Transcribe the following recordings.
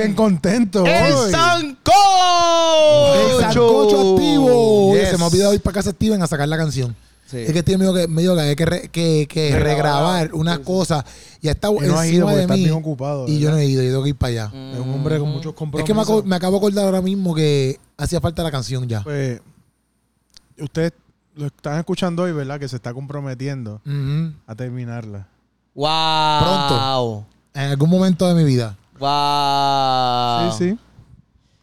bien contento ¡El hoy. Sancocho! El sancocho activo. Yes. Se me ha olvidado ir para casa Steven a sacar la canción. Sí. Es que tiene medio que, medio que hay que, re- que, que Regrabar. regrabar una cosa y ha estado no ido porque de mí. bien ocupado. y yo no he ido, yo tengo que ir para allá. Es un hombre con muchos Es compromisos. que me, aco- me acabo de acordar ahora mismo que hacía falta la canción ya. Pues, ustedes lo están escuchando hoy, ¿verdad? Que se está comprometiendo a terminarla. ¡Wow! Pronto. En algún momento de mi vida. ¡Wow! Sí, sí.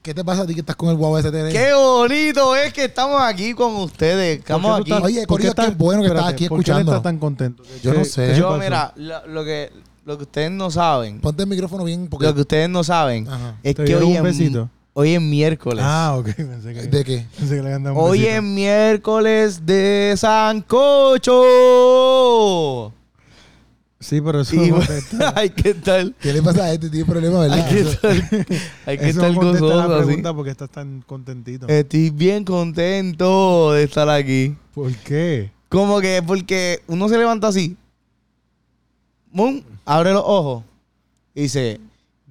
¿Qué te pasa a ti que estás con el guau STD? ¡Qué bonito es que estamos aquí con ustedes! Estamos ¿Por aquí. qué tú estás- Oye, Corillo, qué bueno que estás aquí ¿Por qué tan contento? Yo ¿Qué- no sé. Yo, mira, lo, lo que, lo que ustedes no saben, Ponte el micrófono bien porque... lo que ustedes no saben, Ajá. es ¿Te que hoy un es, besito? hoy es miércoles. Ah, ok. Pensé que, ¿De qué? pensé que le hoy besito. es miércoles de Sancocho. Sí, pero eso Y, no contesta. ay, ¿qué tal? ¿Qué le pasa a este? Tiene problemas, Hay ¿verdad? que estar, hay que estar gozoso la pregunta porque estás tan contentito. Estoy bien contento de estar aquí. ¿Por qué? Como que porque uno se levanta así, ¡mum! abre los ojos y dice,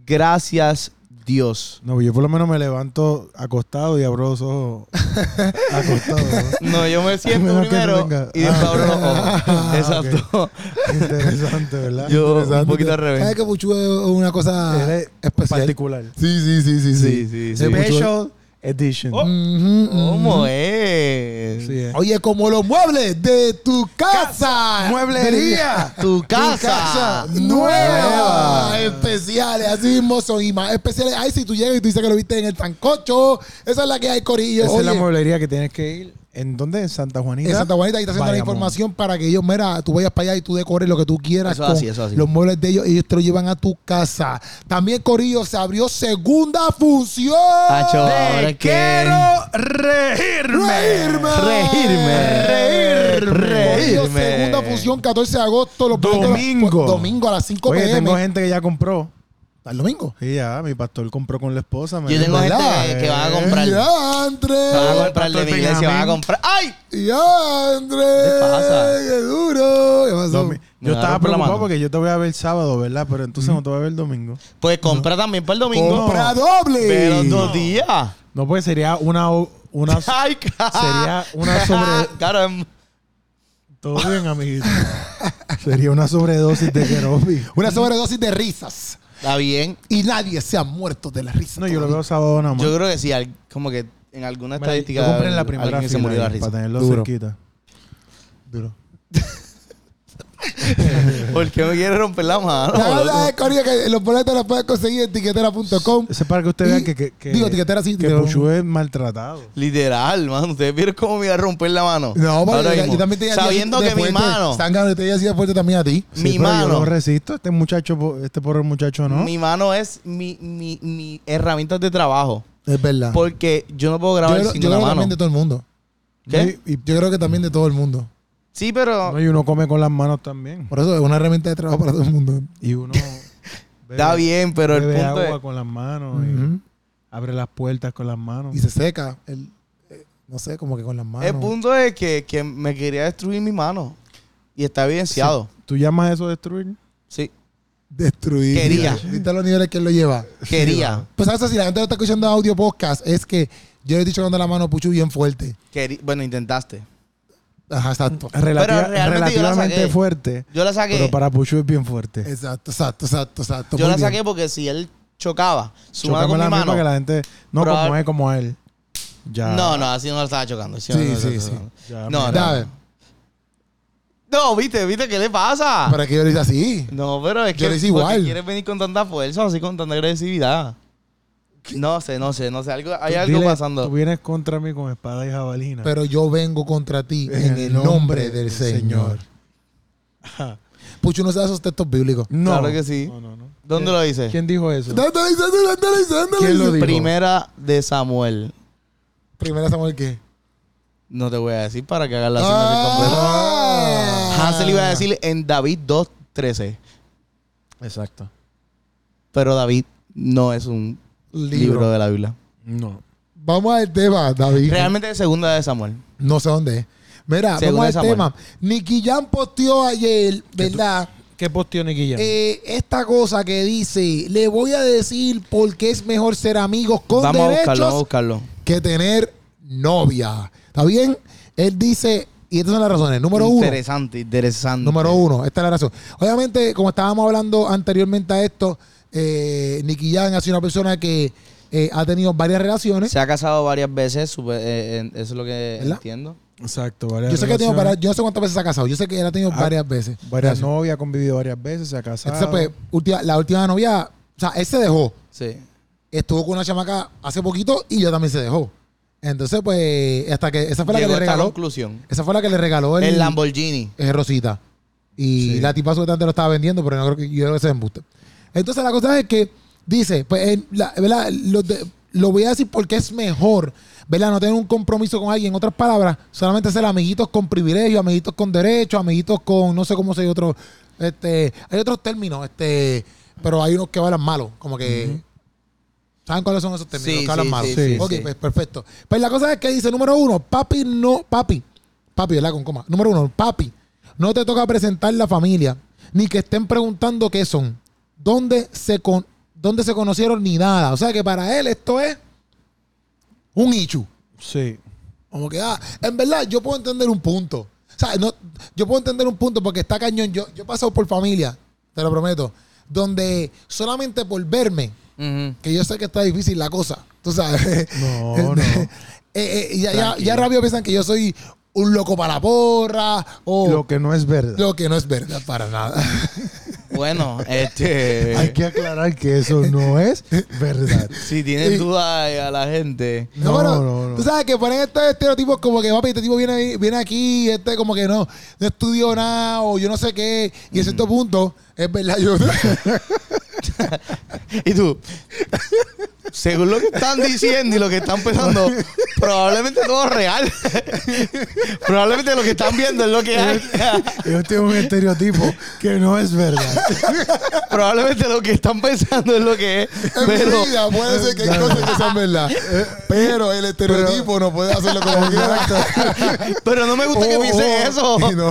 gracias Dios. No, yo por lo menos me levanto acostado y abro los ojos acostado. ¿no? No, yo me siento primero y después Ah. abro los ojos. Ah, Exacto. Interesante, ¿verdad? Yo un Interesante. poquito al revés. ¿Sabes que Puchu es una cosa especial? particular. Sí, sí, sí, sí, Sí, sí, sí. Special edition. Oh. Ujú. ¿Cómo es? Sí, eh. Oye, como los muebles de tu casa. Mueblería. Tu Tu casa. nueva. nueva. Especiales, así mismo son y más especiales. Ay, si tú llegas y tú dices que lo viste en el sancocho, esa es la que hay, Corillo. Esa es la mueblería que tienes que ir. ¿En dónde? En Santa Juanita. en Santa Juanita, ahí está haciendo la Bayamón. información para que ellos, mira, tú vayas para allá y tú decores lo que tú quieras Eso es con así, eso es así. los muebles de ellos ellos te lo llevan a tu casa. También, Corillo, se abrió segunda función. Acho, ahora Te es que- quiero reírme. Reírme. Reírme. Reírme. Corillo, segunda función, 14 de agosto. Los boletos- Domingo. Domingo a las 5 Oye, pm. tengo gente que ya compró. ¿Al domingo? Sí, ya, mi pastor compró con la esposa. me Yo tengo gente ¿Verdad? que, van a comprar. Ya, Andrés. Van a comprar de mi iglesia, a comprar. ¡Ay! Ya, Andrés. ¿Qué pasa? ¡Qué duro! ¿Qué pasó? Yo estaba preocupado porque yo te voy a ver el sábado, ¿verdad? Pero entonces no te voy a ver el domingo. Pues compra también para el domingo. ¡Compra doble! Pero dos días. No, pues sería una... una Ay, cara. sería una sobre... Claro, em, Todo bien, amiguito. sería una sobredosis de Keropi. Una sobredosis de risas. Está bien. Y nadie se ha muerto de la risa. No, yo lo veo sábado nada más. Yo creo que sí, al- como que en alguna estadística. yo compré en la alguien primera se fila murió de la ahí, risa. para tenerlo Duro. cerquita. Duro. ¿Por qué me quiere romper la mano? La verdad es, Corillo, que los boletos los puedes conseguir en tiquetera.com. Ese es para que ustedes vean que, que, que, digo, tiquetera sí, que Puchu es maltratado. Literal, mano. ¿Ustedes vieron cómo me iba a romper la mano? No, porque yo, yo también te Sabiendo que mi mano, Están te decía fuerte también a ti. mi Sí, Yo mano, lo resisto. Este muchacho, este pobre muchacho, ¿no? mi mano es mi, mi, mi herramienta de trabajo. Es verdad. Porque yo no puedo yo grabar creo, sin yo creo que mano. también de todo el mundo. ¿Qué? Y, y- Yo creo que también de todo el mundo. Sí, pero no, y uno come con las manos también. Por eso es una herramienta de trabajo para todo el mundo. Y uno está bien, pero el bebe punto agua es... con las manos. y abre las puertas con las manos. Y se seca. El, eh, no sé, como que con las manos. El punto es que, que me quería destruir mi mano. Y está evidenciado. ¿Tú llamas eso destruir? Sí. Destruir. Quería. ¿Viste los niveles que él lo lleva? Quería. Pues sabes, si la gente lo está escuchando audio podcast, es que yo le he dicho cuando la mano puchu bien fuerte. Querí- Bueno, intentaste. Ajá, exacto. Relativa- yo la relativamente saqué. fuerte. Yo la saqué. Pero para Puchu es bien fuerte. Exacto, exacto, exacto, exacto. yo la bien. saqué porque si él chocaba su mano con mi mano. que la gente... No, Probable- como es como él. Ya. No, no, así no lo estaba chocando. así Sí, no sí, sí. Ya, No, no. No, viste, viste, ¿qué le pasa? Para que yo lo hice así. No, pero es Yo que lo hice ¿por qué igual. quieres venir con tanta fuerza, así con tanta agresividad. No sé, no sé, no sé. Algo, hay Tú algo dile, pasando. Tú vienes contra mí con espada y jabalina. Pero yo vengo contra ti en el nombre del Señor. Ajá. Puchu no da esos textos bíblicos. No. Claro que sí. No, no, no. ¿Dónde lo dice? ¿Quién dijo eso? Dándole, dándole, dándole, dándole. ¿Quién lo dijo? Primera de Samuel. Primera Samuel, ¿qué? No te voy a decir para que hagas la asignación completa. Ah. Hansel iba a decir en David 2.13. Exacto. Pero David no es un libro, Libro. de la Biblia. No. Vamos al tema, David. Realmente es segunda de Samuel. No sé dónde es. Mira, Segunda vamos al de tema. Nicky Jam posteó ayer, ¿verdad? ¿Qué posteó Nicky Jam? Eh, esta cosa que dice, le voy a decir por qué es mejor ser amigos con Vamos a buscarlo, derechos vamos a buscarlo. que tener novia. ¿Está bien? Él dice, y estas son las razones. Número uno. Interesante, interesante. Número uno, esta es la razón. Obviamente, como estábamos hablando anteriormente a esto, eh, Nicky ha sido una persona que eh, ha tenido varias relaciones. Se ha casado varias veces, eh, eh, eso es lo que ¿Verdad? entiendo. Exacto, varias Yo sé que ha tenido relaciones, varias, yo no sé cuántas veces se ha casado. Yo sé que él ha tenido Ah, varias veces. varias relaciones. novias, ha convivido varias veces, se ha casado. Entonces, pues, última- la última novia, o sea, él se dejó. Sí. Estuvo con una chamaca hace poquito y yo también se dejó. Entonces, pues, hasta que esa fue la Llegó que a le esta regaló. conclusión. Esa fue la que le regaló el, El Lamborghini. es Rosita. Y Sí. la tipa supuestamente lo estaba vendiendo, pero no creo que yo creo que se embuste. Entonces la cosa es que dice, pues, en la- ¿verdad? Lo, de- lo voy a decir porque es mejor, ¿verdad? No tener un compromiso con alguien. En otras palabras, solamente ser amiguitos con privilegios, amiguitos con derechos, amiguitos con, no sé cómo se dice otro, este, hay otros términos, este, pero hay unos que hablan malos, como que, ¿saben cuáles son esos términos? Sí, que hablan sí, malos. sí, sí, ok, pues perfecto. Pues la cosa es que dice, número uno, papi no, papi, papi, ¿verdad? Con coma. Número uno, papi, no te toca presentar la familia, ni que estén preguntando qué son, dónde se, con, dónde se conocieron, ni nada. O sea que para él esto es un ichu. Sí. Como que, ah, en verdad, yo puedo entender un punto. O sea, no, yo puedo entender un punto porque está cañón. Yo, yo he pasado por familia, te lo prometo, donde solamente por verme, que yo sé que está difícil la cosa, tú sabes. No, no. Eh, eh, ya, ya, ya rápido piensan que yo soy un loco para la porra o Lo que no es verdad. lo que no es verdad para nada. Bueno, este. Hay que aclarar que eso no es verdad. Si tienes dudas a la gente. No, No, pero no, no. Tú sabes que ponen estos estereotipos como que, papi, este tipo viene, ahí- viene aquí, este como que no, no estudió nada o yo no sé qué. Y en cierto punto, es verdad, yo... Y tú, según lo que están diciendo y lo que están pensando, probablemente todo es real. probablemente lo que están viendo es lo que hay. Ellos tienen un estereotipo que no es verdad. probablemente lo que están pensando es lo que es. En Pero, mi vida puede ser que hay cosas que sean verdad. Pero el estereotipo no puede hacerlo como quiera. pero no me gusta que Oh, piensen oh. eso. Y no,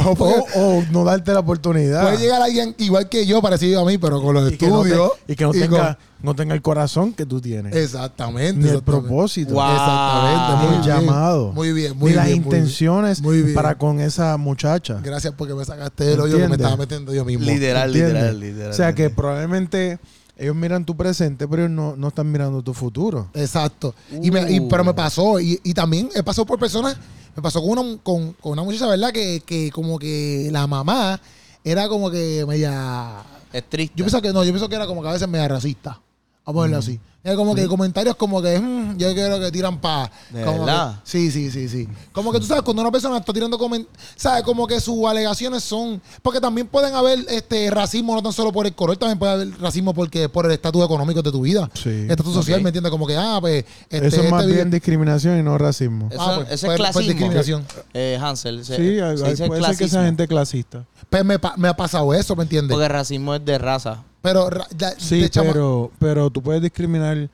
O, no darte la oportunidad. puede llegar alguien igual que yo, parecido a mí, pero con los y que no, te- estudios. y que no con- tenga, no tenga el corazón que tú tienes. Exactamente. ni el exactamente. propósito. Wow. Exactamente. Muy el bien. llamado. Muy bien, muy ni las bien, muy bien. intenciones Muy bien. para con esa muchacha. Gracias porque me sacaste del hoyo que me estaba metiendo yo mismo. Literal, ¿Entiendes? literal, literal. O sea que probablemente ellos miran tu presente, pero ellos no, no están mirando tu futuro. Exacto. Y me, y- Uh. pero me pasó. Y, y también he pasado por personas. Me pasó con una, con, con una muchacha, ¿verdad? Que, que como que la mamá era como que media. es triste. Yo pienso que no, yo pienso que era como que a veces media racista. Vamos a verlo así. Era como que comentarios como que "Mm, yo creo que tiran para. ¿De verdad? Sí, sí, sí, sí. Como que tú sabes, cuando una persona está tirando comentarios, sabes, como que sus alegaciones son. Porque también pueden haber este racismo, no tan solo por el color, también puede haber racismo porque por el estatus económico de tu vida. Sí. Estatus social. ¿me entiendes? Como que, ah, pues. Este, Eso es más este bien vive- discriminación y no racismo. Eso, Ah, pues, eso es pues- pues clasismo. discriminación. Eh, Hansel. Se, sí, se hay- dice puede ser que clasismo. sea gente clasista. Pues me, pa- me ha pasado eso, ¿me entiendes? Porque racismo es de raza. Pero, Sí, de pero, pero tú puedes discriminar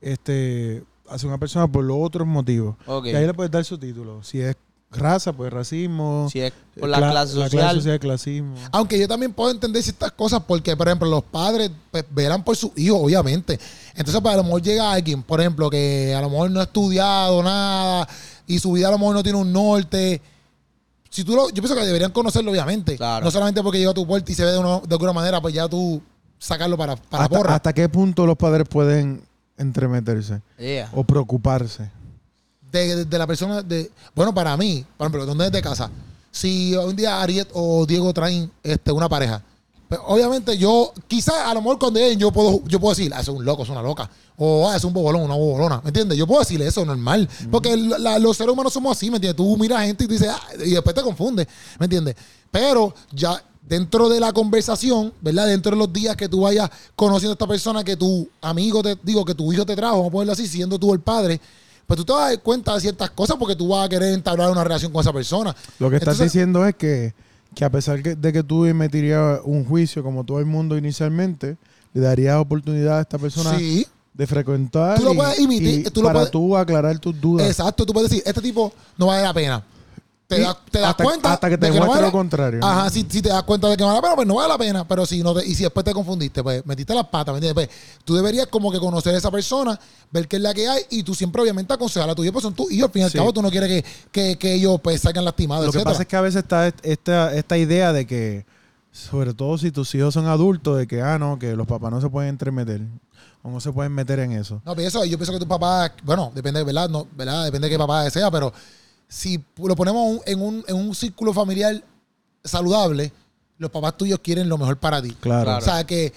este, hacia una persona por los otros motivos. Y ahí le puedes dar su título. Si es raza, pues racismo. Si es por la Cla- clase La social. clase social, clasismo. Aunque yo también puedo entender ciertas cosas porque, por ejemplo, los padres pues, verán por sus hijos, obviamente. Entonces, pues, a lo mejor llega alguien, por ejemplo, que a lo mejor no ha estudiado nada y su vida a lo mejor no tiene un norte. Si tú lo, yo pienso que deberían conocerlo, obviamente. Claro. No solamente porque llega a tu puerta y se ve de, una- de alguna manera, pues ya tú sacarlo para, para ¿Hasta, porra. hasta qué punto los padres pueden entremeterse Yeah. o preocuparse? de, de- de la persona de bueno para mí por ejemplo donde es de casa si un día Ariet o Diego traen este una pareja pues obviamente yo quizás a lo mejor cuando lleguen yo puedo yo puedo decir ah, es un loco es una loca o ah, es un bobolón una bobolona ¿me entiendes? yo puedo decirle eso normal porque la- los seres humanos somos así ¿me entiendes? tú miras gente y tú dices ah, y después te confundes ¿me entiendes? pero ya dentro de la conversación, ¿verdad? Dentro de los días que tú vayas conociendo a esta persona que tu amigo te, digo, que tu hijo te trajo, vamos a ponerlo así, siendo tú el padre, pues tú te vas a dar cuenta de ciertas cosas porque tú vas a querer entablar una relación con esa persona. Lo que estás Entonces- diciendo es que, que a pesar que- de que tú emitirías un juicio como todo el mundo inicialmente, le darías oportunidad a esta persona Sí, de frecuentar Tú lo y- puedes imitar, y tú lo para puedes- tú aclarar tus dudas. exacto. Tú puedes decir, este tipo no vale la pena. Te, das- te das hasta- cuenta hasta que te de no demuestre vale- lo contrario. Ajá, si, si te das cuenta de que no vale la pena, pues no vale la pena. Pero si no te- y si después te confundiste, pues metiste las patas, ¿me entiendes? Pues, tú deberías como que conocer a esa persona, ver qué es la que hay y tú siempre obviamente aconsejar a tu hijo, pues son tus hijos. Al fin y al Sí. cabo, tú no quieres que, que, que ellos pues salgan lastimados, Lo que pasa es que a veces está est- esta, esta idea de que, sobre todo si tus hijos son adultos, de que, ah, no, que los papás no se pueden entremeter o no se pueden meter en eso. No, pero eso, yo pienso que tu papá, bueno, depende, ¿verdad? No, ¿verdad? Depende de qué papá sea, pero si lo ponemos en un, en un círculo familiar saludable, los papás tuyos quieren lo mejor para ti. Claro. O sea, que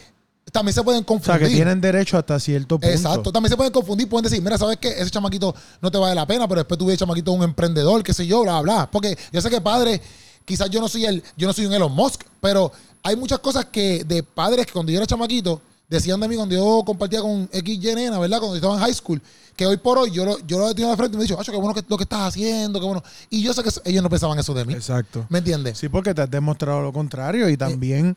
también se pueden O sea, confundir. que tienen derecho hasta cierto punto. Exacto. También se pueden confundir. Pueden decir, mira, ¿sabes qué? Ese chamaquito no te vale la pena, pero después tuve el chamaquito un emprendedor, qué sé yo, bla, bla. Porque yo sé que padre, quizás yo no soy el, yo no soy un Elon Musk, pero hay muchas cosas que de padres que cuando yo era chamaquito decían de mí cuando yo compartía con XY nena, ¿verdad? Cuando yo estaba en high school, que hoy por hoy yo lo, yo lo he tenido de frente y me he dicho, "Acho, qué bueno que, lo que estás haciendo, qué bueno. Y yo sé que ellos no pensaban eso de mí. Exacto. ¿Me entiendes? Sí, porque te has demostrado lo contrario y también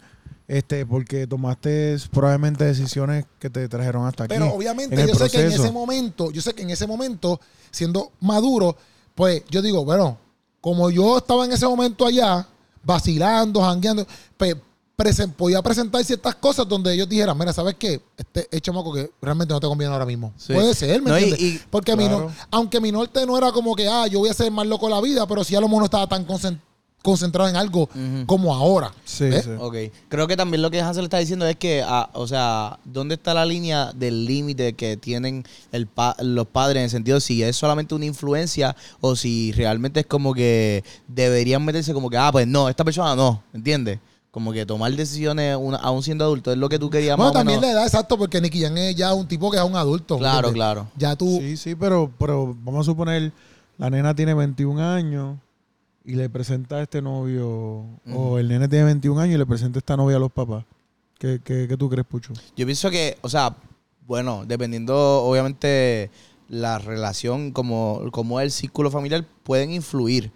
este porque tomaste probablemente decisiones que te trajeron hasta aquí. Pero obviamente yo sé que en ese momento, yo sé que en ese momento, siendo maduro, pues yo digo, bueno, como yo estaba en ese momento allá, vacilando, jangueando, pues presen- podía presentar ciertas cosas donde ellos dijeran, mira, ¿sabes qué? Este es chamaco que realmente no te conviene ahora mismo. Sí. Puede ser, ¿me No, y- entiendes? y- Porque mi claro. no- aunque mi norte no era como que, ah, yo voy a ser más loco la vida, pero sí a lo mejor no estaba tan concen- concentrado en algo como ahora. Sí, sí. Ok. Creo que también lo que Hansel está diciendo es que, ah, o sea, ¿dónde está la línea del límite que tienen el pa- los padres en el sentido de si es solamente una influencia o si realmente es como que deberían meterse como que, ah, pues no, esta persona no, ¿entiendes? Como que tomar decisiones una- aún siendo adulto es lo que tú querías Bueno, más o también menos. la edad, exacto, porque Nicky Jan es ya un tipo que es un adulto. ¿me Claro, claro. Ya tú, Sí, sí, pero, pero vamos a suponer, la nena tiene 21 años y le presenta a este novio, o el nene tiene 21 años y le presenta a esta novia a los papás. ¿Qué, qué, qué tú crees, Pucho? Yo pienso que, o sea, bueno, dependiendo, obviamente, la relación, como, como el círculo familiar, pueden influir.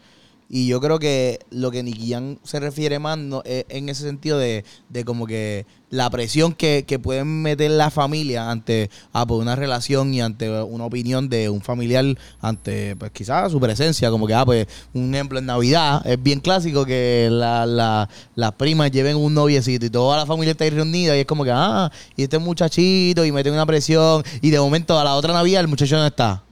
Y yo creo que lo que Nicky se refiere más no, es en ese sentido de, de como que la presión que, que pueden meter la familia ante ah, pues una relación y ante una opinión de un familiar, ante pues quizás su presencia, como que, ah, pues un ejemplo en Navidad, es bien clásico que la, la- las primas lleven un noviecito y toda la familia está ahí reunida y es como que, ah, y este muchachito y meten una presión y de momento a la otra Navidad el muchacho no está.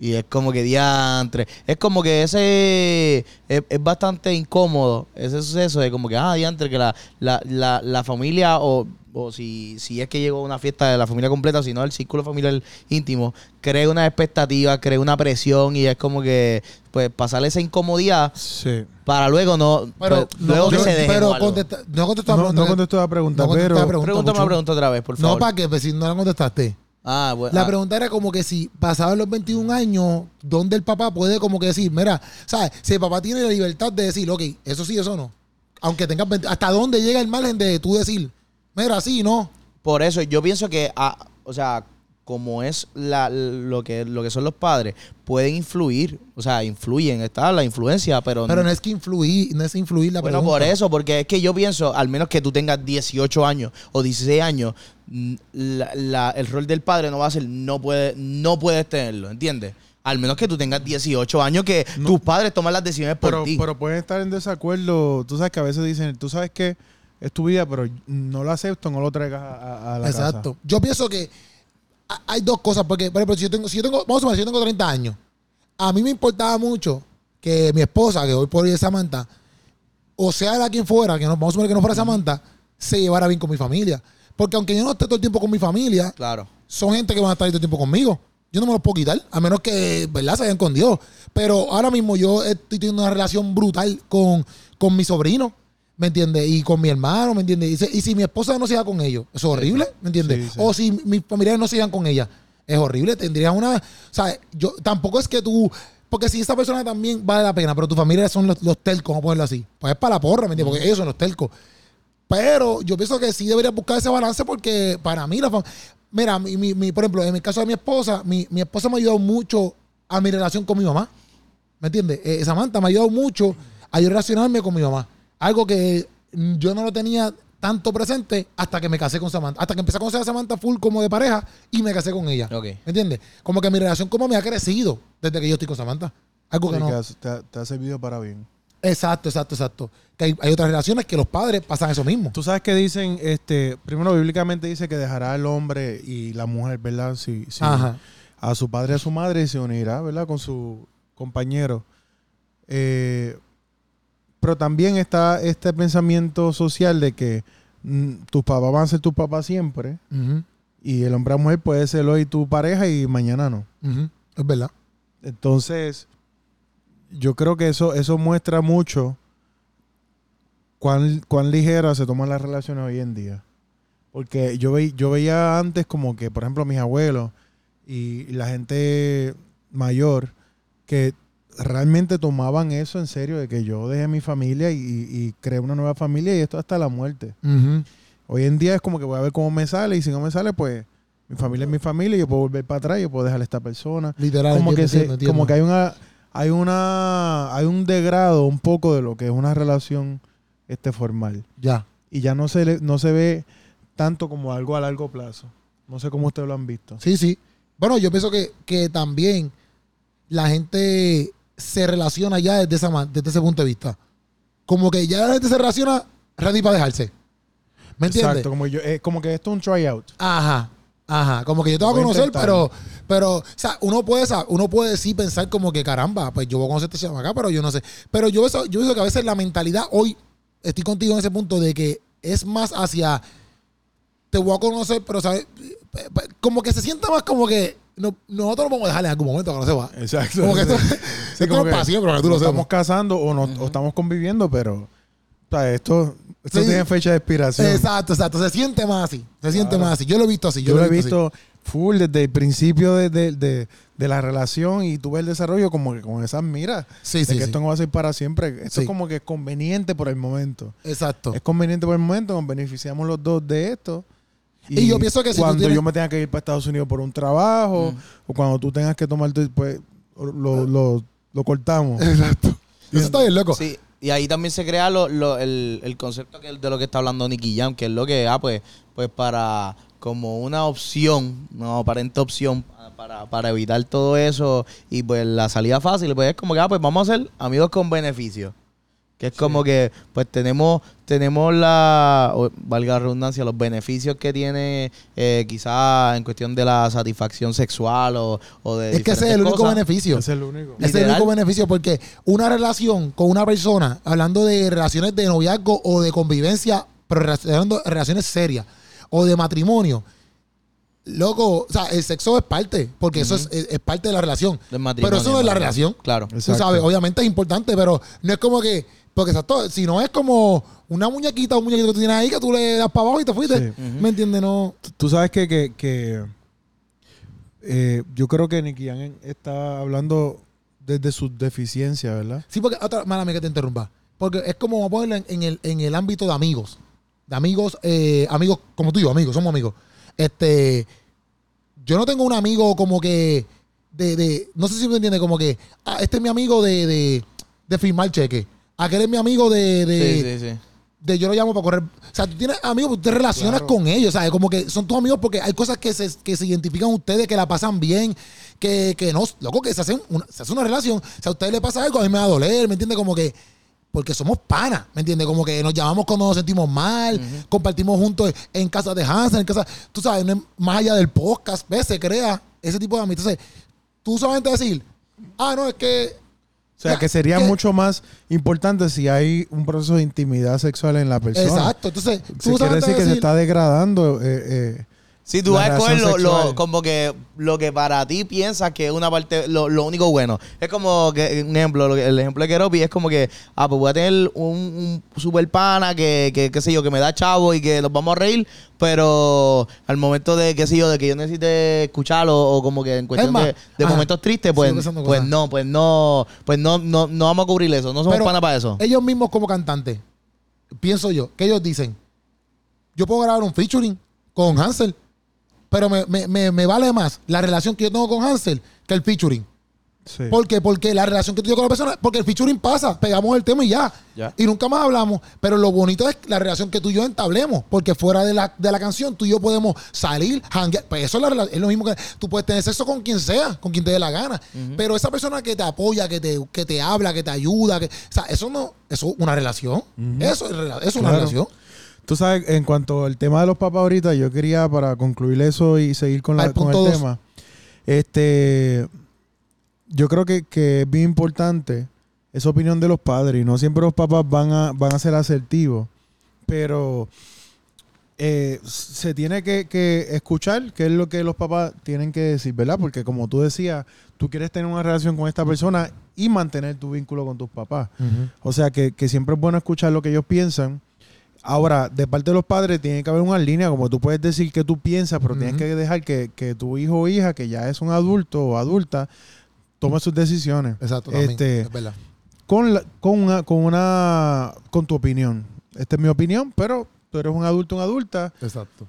Y es como que diantre. Es como que ese es, es bastante incómodo, ese suceso de como que, ah, diantre, que la, la, la, la familia, o, o si, si es que llegó a una fiesta de la familia completa, si no el círculo familiar íntimo, crea una expectativa, crea una presión y es como que, pues, pasar esa incomodidad Sí. para luego no, Pero, pues, luego no, que yo- se deje. pero contesta- no contestó la No, pregunta. no contestó la pregunta, No contestó pero... la pregunta. Pregúntame la pregunta otra vez, por No, favor. para qué, pues si no la contestaste. Ah, bueno, La ah, pregunta era como que si pasaban los 21 años, ¿dónde el papá puede como que decir, mira, ¿sabes? Si el papá tiene la libertad de decir, ok, eso sí, eso no. Aunque tengas 20, ¿hasta dónde llega el margen de tú decir, mira, sí, no? Por eso yo pienso que, ah, o sea, como es la, lo, que, lo que son los padres, pueden influir, o sea, influyen, está la influencia, pero, Pero no es que influir, no es influir la bueno, pregunta. por eso, porque es que yo pienso, al menos que tú tengas 18 años o 16 años, la- la- el rol del padre no va a ser, no, puede, no puedes tenerlo, ¿entiendes? Al menos que tú tengas 18 años, que No. tus padres toman las decisiones por Pero, ti. pero pueden estar en desacuerdo. Tú sabes que a veces dicen, tú sabes que es tu vida, pero no lo acepto, no lo traigas a, a- la Exacto. Yo pienso que hay dos cosas, porque, por ejemplo, si yo tengo, si yo tengo, vamos a ver, si yo tengo 30 años, a mí me importaba mucho que mi esposa, que hoy por hoy es Samantha, o sea la quien fuera, que no, vamos a suponer que no fuera Samantha, se llevara bien con mi familia. Porque aunque yo no esté todo el tiempo con mi familia, claro. son gente que van a estar todo el tiempo conmigo. Yo no me los puedo quitar, a menos que, ¿verdad?, se vayan con Dios. Pero ahora mismo yo estoy teniendo una relación brutal con, con mi sobrino, ¿me entiendes? Y con mi hermano, ¿me entiendes? Y, si- y si mi esposa no se iba con ellos, es horrible, ¿me entiendes? Sí, sí. O si mis familiares no se iban con ella, es horrible. Tendrías una. O sea, yo tampoco es que tú. Porque si esa persona también vale la pena, pero tu familia son los, los telcos, vamos a ponerlo así. Pues es para la porra, ¿me entiendes? Porque ellos son los telcos. Pero yo pienso que sí debería buscar ese balance porque para mí la fam- Mira, mi, mi- mi- por ejemplo, en mi caso de mi esposa, mi, mi esposa me ha ayudado mucho a mi relación con mi mamá. ¿Me entiendes? Eh, Samantha me ha ayudado mucho a yo relacionarme con mi mamá. Algo que yo no lo tenía tanto presente hasta que me casé con Samantha. Hasta que empecé a conocer a Samantha full como de pareja y me casé con ella. Ok. ¿Me entiendes? Como que mi relación mamá me ha crecido desde que yo estoy con Samantha. Algo que Sí, no. que has- te, ha- te ha servido para bien. Exacto, exacto, exacto. Que hay, hay otras relaciones que los padres pasan eso mismo. Tú sabes que dicen, este, primero bíblicamente dice que dejará el hombre y la mujer, ¿verdad? Si, si- Ajá. a su padre y a su madre y se unirá, ¿verdad? Con su compañero. Eh, pero también está este pensamiento social de que mm, tus papás van a ser tus papás siempre y el hombre o mujer puede ser hoy tu pareja y mañana no. Es verdad. Entonces, yo creo que eso, eso muestra mucho cuán, cuán ligera se toman las relaciones hoy en día. Porque yo, ve, yo veía antes como que, por ejemplo, mis abuelos y la gente mayor que realmente tomaban eso en serio, de que yo dejé mi familia y, y creé una nueva familia y esto hasta la muerte. Hoy en día es como que voy a ver cómo me sale y si no me sale, pues mi familia es mi familia y yo puedo volver para atrás, yo puedo dejar a esta persona Literal. como que se- entiendo, entiendo. como que hay una hay una hay un degrado un poco de lo que es una relación este formal Ya. y ya no se le- no se ve tanto como algo a largo plazo no sé cómo ustedes lo han visto Sí, sí. Bueno, yo pienso que, que también la gente se relaciona ya desde, esa, desde ese punto de vista. Como que ya la gente se relaciona ready para dejarse. ¿Me entiendes? exacto como yo eh, como que esto es un tryout Ajá. Ajá, como que yo te voy a conocer, pero, pero, o sea, uno puede, uno puede sí pensar como que caramba, pues yo voy a conocer a este chamaca, acá, pero yo no sé. Pero yo eso, yo pienso que a veces la mentalidad hoy, estoy contigo en ese punto de que es más hacia te voy a conocer, pero sabes, como que se sienta más como que no, nosotros lo vamos a dejar en algún momento que no se va. exacto Como que esto, Sí, esto como no es que para siempre, para que tú lo nos estamos casando o, no, o estamos conviviendo pero o sea, esto esto Sí. tiene fecha de expiración Exacto, exacto. Se siente más así. Se siente Claro. más así. Yo lo he visto así. yo, lo he así. visto full desde el principio de, de- de- de la relación y tuve el desarrollo como que con esas miras Sí, de sí, que sí. esto no va a ser para siempre. Esto es como que es conveniente por el momento. Exacto. Es conveniente por el momento, nos beneficiamos los dos de esto. Y yo pienso que si tú cuando tienes- yo me tenga que ir para Estados Unidos por un trabajo, Mm. o cuando tú tengas que tomar, tu- pues lo, lo, lo cortamos. Exacto. Y eso está bien loco. Sí, y ahí también se crea lo, lo- el, el concepto que, de lo que está hablando Nicky Jam, que es lo que, ah, pues, pues para como una opción, una aparente opción para, para evitar todo eso y pues la salida fácil, pues es como que, ah, pues vamos a ser amigos con beneficio. Que es como que, pues tenemos, tenemos la, valga la redundancia, los beneficios que tiene eh, quizás en cuestión de la satisfacción sexual o, o de Es que ese es el único cosas. beneficio. Es lo único. Es el único beneficio porque una relación con una persona, hablando de relaciones de noviazgo o de convivencia, pero relaciones serias o de matrimonio, loco, o sea, el sexo es parte, porque eso es, es- es parte de la relación. Del matrimonio, Pero eso no es la relación. Claro. Tú Exacto. sabes, obviamente es importante, pero no es como que, porque exacto, si no es como una muñequita o un muñequito que tú tienes ahí que tú le das para abajo y te fuiste. Sí. ¿Me entiendes? No. Tú sabes que, que, que, eh, yo creo que Nicky Jam está hablando desde sus deficiencias, ¿verdad? Sí, porque otra, mala que te interrumpa. Porque es como vamos a ponerlo en, en el, en el ámbito de amigos. De amigos, eh, amigos como tú y yo, amigos, somos amigos. Este, yo no tengo un amigo como que de, de no sé si me entiendes, como que, ah, este es mi amigo de, de, de firmar cheque. Aquel es mi amigo de, de, Sí, sí, sí. de yo lo llamo para correr. O sea, tú tienes amigos, tú te relacionas Claro. con ellos, ¿sabes? Como que son tus amigos porque hay cosas que se, que se identifican ustedes, que la pasan bien, que, que no, loco, que se, hacen una, se hace una relación. O sea, a ustedes les pasa algo, a mí me va a doler, ¿me entiendes? Como que, porque somos panas, ¿me entiendes? Como que nos llamamos cuando nos sentimos mal, compartimos juntos en casa de Hansen, en casa, tú sabes, más allá del podcast, ¿ves? Se crea ese tipo de amistad. Entonces, tú solamente decir, ah, no, es que O sea, Ya, que sería que- mucho más importante si hay un proceso de intimidad sexual en la persona. Exacto. Entonces, Se tú quiere solamente decir que se decir- está degradando. eh, eh, Sí, tú vas a escoger lo, como que lo que para ti piensas que es una parte, lo, lo único bueno. Es como que, un ejemplo, lo que- el ejemplo de Keropi es como que, ah, pues voy a tener un, un super pana que, que, qué sé yo, que me da chavo y que nos vamos a reír, pero al momento de, qué sé yo, de que yo necesite escucharlo o como que en cuestión más, de, de ajá, momentos tristes, pues, pensando pues cosas. no, pues no, pues no, no, no vamos a cubrir eso, no somos Pero panas para eso. Ellos mismos como cantantes, pienso yo, que ellos dicen, yo puedo grabar un featuring con Hansel, pero me, me- me- me vale más la relación que yo tengo con Hansel que el featuring. Sí. ¿Por qué? Porque la relación que tú tienes con la persona, porque el featuring pasa, pegamos el tema y ya. Ya. Y nunca más hablamos. Pero lo bonito es la relación que tú y yo entablemos. Porque fuera de la, de la canción, tú y yo podemos salir, hanguear. Pues eso es, la es lo mismo que tú puedes tener sexo con quien sea, con quien te dé la gana. Pero esa persona que te apoya, que te, que te habla, que te ayuda, que, o sea, eso no, eso es una relación. Eso es, eso es una Claro. relación. Tú sabes, en cuanto al tema de los papás ahorita, yo quería para concluir eso y seguir con, la- con el dos. tema. Este, yo creo que, que es bien importante esa opinión de los padres y no siempre los papás van a, van a ser asertivos, pero eh, se tiene que, que escuchar qué es lo que los papás tienen que decir, ¿verdad? Porque como tú decías, tú quieres tener una relación con esta persona y mantener tu vínculo con tus papás. O sea que, que siempre es bueno escuchar lo que ellos piensan. Ahora, de parte de los padres, tiene que haber una línea, como tú puedes decir que tú piensas, pero tienes que dejar que, que tu hijo o hija, que ya es un adulto o adulta, tome sus decisiones. Exacto, también. Este, es verdad. con, la- con, una, con una con tu opinión. Esta es mi opinión, pero tú eres un adulto, una adulta. Exacto.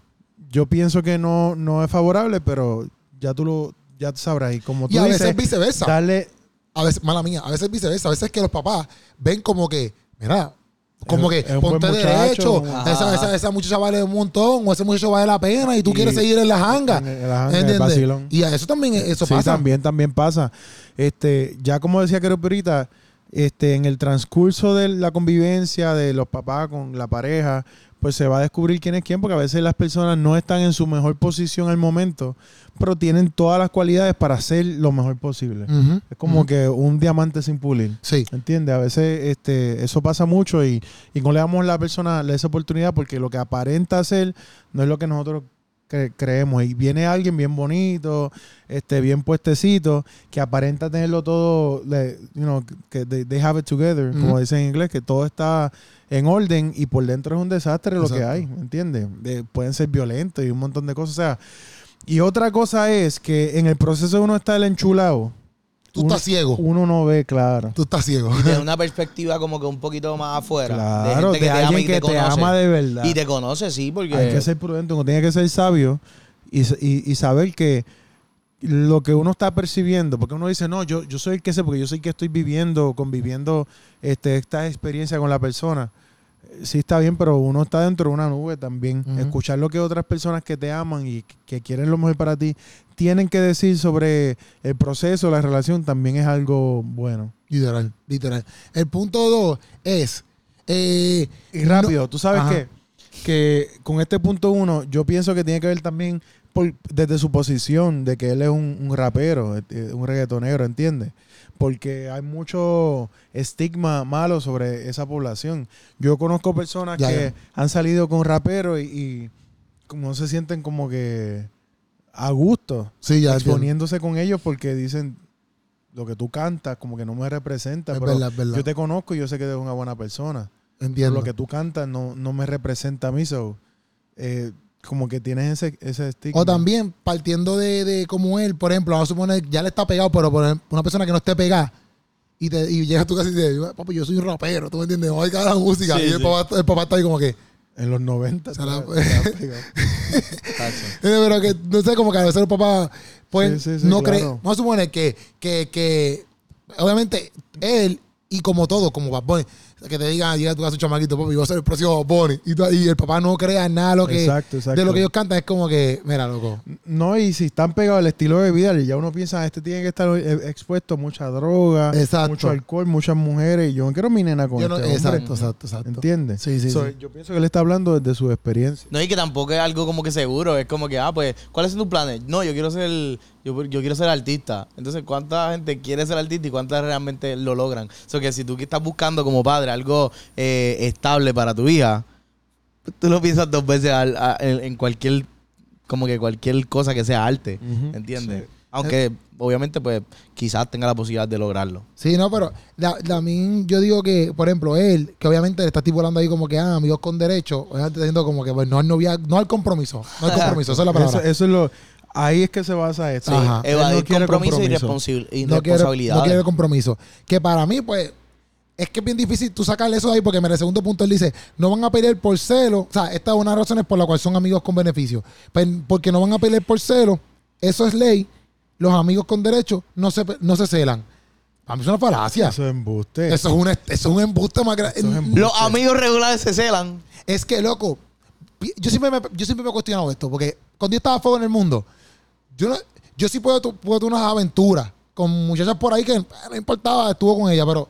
Yo pienso que no, no es favorable, pero ya tú lo ya sabrás. Y como tú Y a dices, veces viceversa. darle a veces, mala mía, a veces viceversa, a veces que los papás ven como que, mira, como Es- que es ponte derecho, esa, esa, esa muchacha vale un montón, o ese muchacho vale la pena y tú Y- quieres seguir en la janga. en el- la janga, el. Y a eso también, eso sí, pasa. también, también pasa. Este, ya como decía que ahorita, este, en el transcurso de la convivencia de los papás con la pareja, pues se va a descubrir quién es quién, porque a veces las personas no están en su mejor posición al momento, pero tienen todas las cualidades para hacer lo mejor posible. Es como que un diamante sin pulir. Sí, ¿Entiendes? A veces este, eso pasa mucho y, y no le damos a la persona esa oportunidad porque lo que aparenta ser no es lo que nosotros cre- creemos. Y viene alguien bien bonito, este, bien puestecito, que aparenta tenerlo todo, le- you know, que they, they have it together, como dicen en inglés, que todo está en orden y por dentro es un desastre lo que hay, ¿entiendes? De- pueden ser violentos y un montón de cosas. O sea, y otra cosa es que en el proceso uno estar enchulado, tú uno- estás ciego. uno no ve claro. Tú estás ciego. Y de una perspectiva como que un poquito más afuera. Claro, de gente que te ama alguien y que te ama de verdad. Y te conoce, sí, porque... Hay que ser prudente, uno tiene que ser sabio y- y saber que lo que uno está percibiendo, porque uno dice, no, yo, yo soy el que sé, porque yo soy el que estoy viviendo, conviviendo este, esta experiencia con la persona. Sí está bien, pero uno está dentro de una nube también. Escuchar lo que otras personas que te aman y que quieren lo mejor para ti tienen que decir sobre el proceso, la relación, también es algo bueno. Literal, literal. El punto dos es. eh, Y rápido, tú sabes Ajá. que, que con este punto uno, yo pienso que tiene que ver también por- desde su posición de que él es un, un rapero, eh, un reggaetonero, ¿entiendes? Porque hay mucho estigma malo sobre esa población. Yo conozco personas Ya, que ya. han salido con raperos y, y como se sienten como que a gusto sí, ya. entiendo. exponiéndose con ellos porque dicen lo que tú cantas como que no me representa, Es pero verdad, es verdad. yo te conozco y yo sé que eres una buena persona. Pero Entiendo. lo que tú cantas no, no me representa a mí, so, eh, como que tienes ese, ese estigma. O también, partiendo de, de como él, por ejemplo, vamos a suponer, ya le está pegado, pero por ejemplo, una persona que no esté pegada, y, te, y llega a tu casa y te dice, papi, yo soy un rapero, ¿tú me entiendes? Voy a la música. Sí, y el, sí. papá, el papá está ahí como que, En los 90. Se la- pero que no sé, como que a veces los papás pues Sí, sí, sí, no claro. creen. Vamos a suponer que, que, que obviamente él y como todo, como Bad Bunny, que te digan, llega a tu casa un chamaquito, papi, yo voy a ser el próximo Bunny. Y, el papá no crea nada lo que, Exacto, exacto. de lo que ellos cantan. Es como que, mira, loco. No, y si están pegados al estilo de vida, ya uno piensa, este tiene que estar eh, expuesto a mucha droga, Exacto. mucho alcohol, muchas mujeres. Y yo no quiero mi nena con Yo no- este hombre. exacto, exacto, exacto. ¿Entiendes? Sí, sí, So, sí. Yo pienso que él está hablando desde su experiencia. No, y que tampoco es algo como que seguro. Es como que, ah, pues, ¿cuáles son tus planes? No, yo quiero ser, yo, yo quiero ser artista. Entonces, ¿cuánta gente quiere ser artista y cuántas realmente lo logran? O sea, que si tú que estás buscando como padre algo eh, estable para tu hija, tú lo piensas dos veces al- a- en, en cualquier, como que cualquier cosa que sea arte. Ujú. ¿Entiendes? Sí. Aunque, obviamente, pues, quizás tenga la posibilidad de lograrlo. Sí, no, pero la- también yo digo que, por ejemplo, él, que obviamente le está estipulando ahí como que, ah, amigos con derecho, obviamente diciendo como que, pues, no al novia, no al compromiso. No al compromiso, esa es la palabra. Eso, eso es lo. Ahí es que se basa esto. Sí, Ajá. Él no Evadir quiere compromiso, y y no quiere, no quiere compromiso. Que para mí, pues, es que es bien difícil tú sacarle eso de ahí, porque en el segundo punto él dice, no van a pelear por celo. O sea, esta es una de las razones por la cual son amigos con beneficio. Pues, porque no van a pelear por celo, eso es ley. los amigos con derecho no se, no se celan. A mí es una falacia. Eso es embuste. Eso es un, eso es un embuste más grande. Es. Los amigos regulares se celan. Es que, loco, yo siempre, me, yo siempre me he cuestionado esto, porque cuando yo estaba a fuego en el mundo, yo, no, yo sí puedo, tu- puedo tener unas aventuras con muchachas por ahí que eh, no importaba, estuvo con ella, pero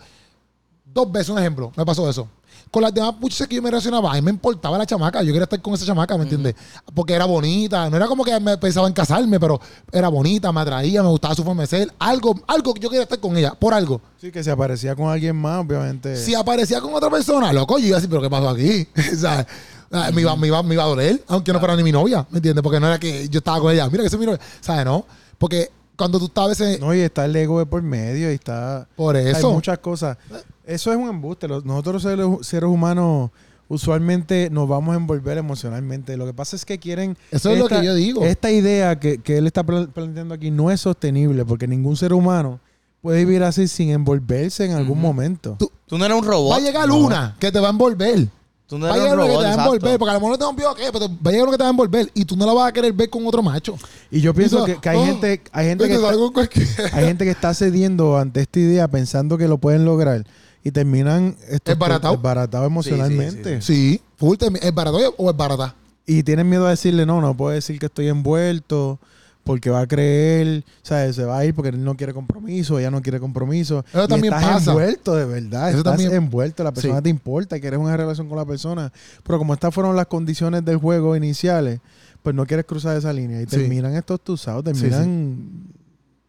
dos veces, un ejemplo, me pasó eso. Con las demás muchachas que yo me relacionaba, a mí me importaba la chamaca, yo quería estar con esa chamaca, ¿me entiendes? Porque era bonita, no era como que me pensaba en casarme, pero era bonita, me atraía, me gustaba su forma de ser, algo, algo que yo quería estar con ella, por algo. Sí, que se aparecía con alguien más, obviamente. Si aparecía con otra persona, loco, yo iba así, pero ¿qué pasó aquí? ¿Sabes? Ah, Me, iba, me, iba, me iba a doler, aunque no fuera ni mi novia, ¿me entiendes? Porque no era que yo estaba con ella, mira que soy mi novia, ¿sabes? No, porque cuando tú estás a veces, No, y está el ego de por medio y está... por Hay eso, muchas cosas. Eso es un embuste. Nosotros seres, seres humanos usualmente nos vamos a envolver emocionalmente. Lo que pasa es que quieren... eso es lo esta- que yo digo. Esta idea que, que él está pla- planteando aquí no es sostenible porque ningún ser humano puede vivir así sin envolverse en algún momento. Tú- Tú no eres un robot. va a llegar no. una que te va a envolver. Tú no Va a eres llegar un una que robot. te va a envolver, porque a lo mejor no te envió, ¿qué? Pero te- va a llegar una que te va a envolver y tú no la vas a querer ver con otro macho. Y yo pienso que, que hay oh, gente, hay gente que está- hay gente que está cediendo ante esta idea pensando que lo pueden lograr y terminan estos- Esbaratado. esbaratados emocionalmente. Sí, full termi- ¿es barato o es barata? Y tienen miedo a decirle, no, no puedo decir que estoy envuelto porque va a creer, ¿sabes? Se va a ir porque él no quiere compromiso, ella no quiere compromiso. Eso Y también estás pasa. envuelto de verdad, Eso estás también- envuelto, la persona Sí. te importa, quieres una relación con la persona, pero como estas fueron las condiciones del juego iniciales, pues no quieres cruzar esa línea y Sí. terminan estos tusados, sí. terminan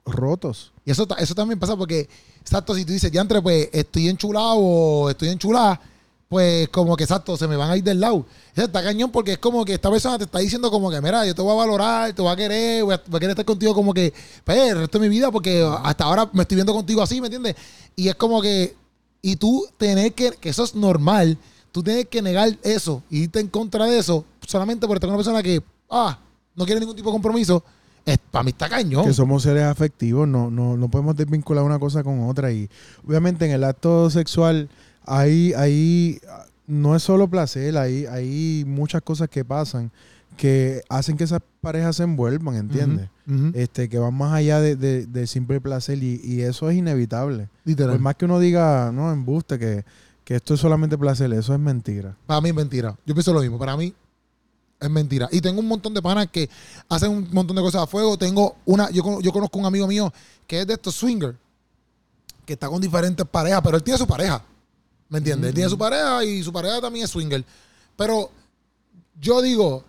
rotos. Y eso, eso también pasa porque, exacto, si tú dices, diantre, pues estoy enchulado o estoy enchulada, pues como que, exacto, se me van a ir del lado. Eso está cañón porque es como que esta persona te está diciendo como que, mira, yo te voy a valorar, te voy a querer, voy a, querer estar contigo como que, pues, el resto de mi vida porque hasta ahora me estoy viendo contigo así, ¿me entiendes? Y es como que, y tú tenés que, que eso es normal, tú tienes que negar eso y irte en contra de eso solamente por estar una persona que, ah, no quiere ningún tipo de compromiso. Es, para mí está cañón. que somos seres afectivos, no, no, no podemos desvincular una cosa con otra. Y obviamente en el acto sexual hay, hay no es solo placer, hay, hay muchas cosas que pasan que hacen que esas parejas se envuelvan, ¿entiendes? Este, que van más allá de, de- simple placer y, y eso es inevitable. Literal. Por más que uno diga, no, embuste, que, que esto es solamente placer, eso es mentira. Para mí es mentira. Yo pienso lo mismo. Para mí es mentira. Y tengo un montón de panas que hacen un montón de cosas a fuego. Tengo una, yo, yo conozco un amigo mío que es de estos swinger, que está con diferentes parejas, pero él tiene su pareja. ¿Me entiendes? Tiene su pareja y su pareja también es swinger. Pero yo digo,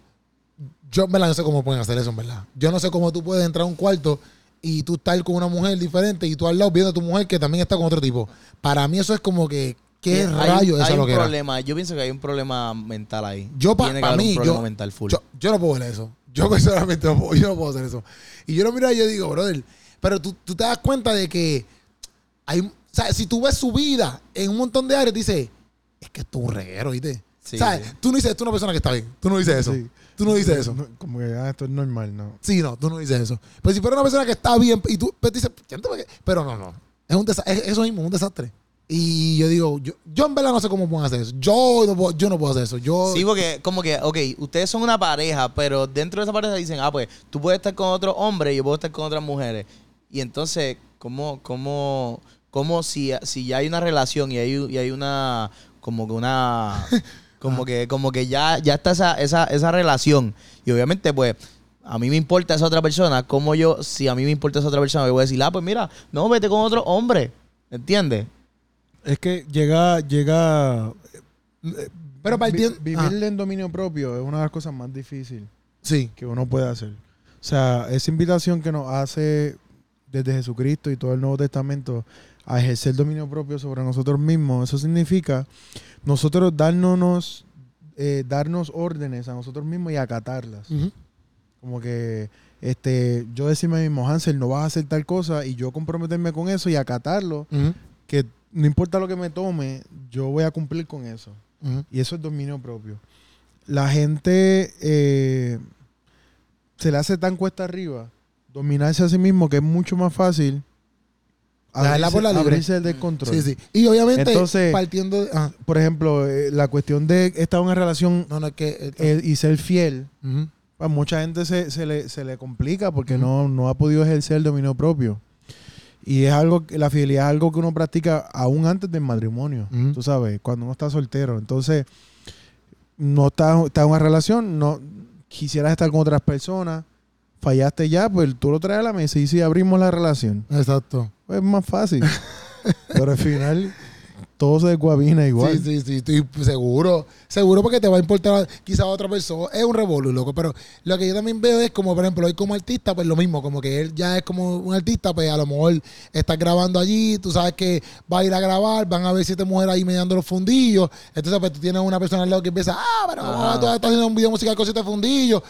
yo en verdad no sé cómo pueden hacer eso, en verdad. Yo no sé cómo tú puedes entrar a un cuarto y tú estar con una mujer diferente y tú al lado viendo a tu mujer que también está con otro tipo. Para mí eso es como que, ¿qué Hay- hay esa un lo que era? problema. Yo pienso que hay un problema mental ahí. Yo pa- Tiene que pa' haber mí, un problema yo- mental full. Yo, yo no puedo ver eso. Yo personalmente no puedo, yo no puedo hacer eso. Y yo lo miro y yo digo, brother, pero tú, tú te das cuenta de que hay, sea, si tú ves su vida en un montón de áreas, dices, es que esto es un reguero, ¿viste? Sí, ¿Sabes? sí. Tú no dices, es una persona que está bien. Tú no dices eso. Sí. Tú no dices eso. No, como que ah, esto es normal, ¿no? Sí, no, tú no dices eso. Pero si fuera una persona que está bien y tú pues, dices, pero no, no. Es un desa- es- eso mismo, un desastre. Y yo digo, yo, yo en verdad no sé cómo pueden hacer eso. Yo no puedo, yo no puedo hacer eso. Yo, Sí, porque como que, ok, ustedes son una pareja, pero dentro de esa pareja dicen, ah, pues tú puedes estar con otro hombre y yo puedo estar con otras mujeres. Y entonces, ¿cómo, cómo, cómo si, si ya hay una relación y hay, y hay una, como que una, como que, como que ya, ya está esa, esa, esa relación? Y obviamente, pues, a mí me importa esa otra persona, ¿cómo yo, si a mí me importa esa otra persona, yo voy a decir, ah, pues mira, no, vete con otro hombre, ¿entiendes? Es que llega, llega. eh, Pero vi- partiendo- vivir en dominio propio es una de las cosas más difíciles sí. que uno puede hacer. O sea, esa invitación que nos hace desde Jesucristo y todo el Nuevo Testamento a ejercer dominio propio sobre nosotros mismos, eso significa nosotros darnos, eh, darnos órdenes a nosotros mismos y acatarlas. Como que este, yo decirme a mí mismo, Hansel, no vas a hacer tal cosa y yo comprometerme con eso y acatarlo, que no importa lo que me tome, yo voy a cumplir con eso. Y eso es dominio propio. La gente eh, se le hace tan cuesta arriba dominarse a sí mismo que es mucho más fácil Dejarla por la libre. abrirse del descontrol. Sí, sí. Y obviamente, Entonces- partiendo de. ah, Por ejemplo, eh, la cuestión de estar en una relación no, no, es que. eh, eh, y ser fiel, ujú. Pues mucha gente se, se le, se le complica porque no, no ha podido ejercer el dominio propio. Y es algo, la fidelidad es algo que uno practica aún antes del matrimonio. Ujú. Tú sabes, cuando uno está soltero. Entonces, no estás está en una relación, no quisieras estar con otras personas, fallaste ya, pues tú lo traes a la mesa y si abrimos la relación, Exacto. pues es más fácil. Pero al final, todo se desguabina igual. Sí, sí, sí, estoy seguro. Seguro porque te va a importar quizás a otra persona. Es un revolú, loco. Pero lo que yo también veo es como, por ejemplo, hoy como artista, pues lo mismo. Como que él ya es como un artista, pues a lo mejor estás grabando allí, tú sabes que va a ir a grabar, van a ver siete mujeres ahí mediando los fundillos. Entonces, pues tú tienes una persona al lado que empieza, ah, pero Ajá. tú estás haciendo un video musical con siete fundillos.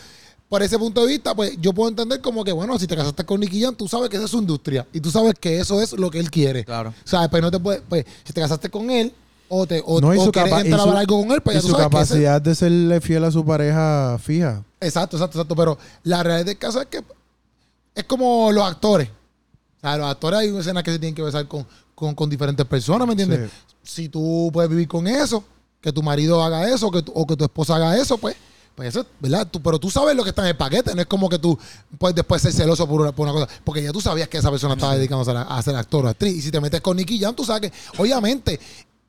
Por ese punto de vista, pues yo puedo entender como que, bueno, si te casaste con Nicky Jam, tú sabes que esa es su industria. Y tú sabes que eso es lo que él quiere. Claro. O sea, pues no te puede, pues, si te casaste con él o te o, No, y o su quieres entrar su- algo con él, pues y ya tú su sabes que ese- capacidad de serle fiel a su pareja fija. exacto, exacto, exacto. Pero la realidad del caso es que es como los actores. O sea, los actores hay escenas que se tienen que besar con, con, con diferentes personas, ¿me entiendes? Si tú puedes vivir con eso, que tu marido haga eso, que tu- o que tu esposa haga eso, pues, pues eso, ¿verdad? Tú- pero tú sabes lo que está en el paquete, no es como que tú puedes después ser celoso por una, por una cosa, porque ya tú sabías que esa persona estaba dedicándose a, ser actor o actriz. Y si te metes con Nicky Jam, tú sabes que, obviamente,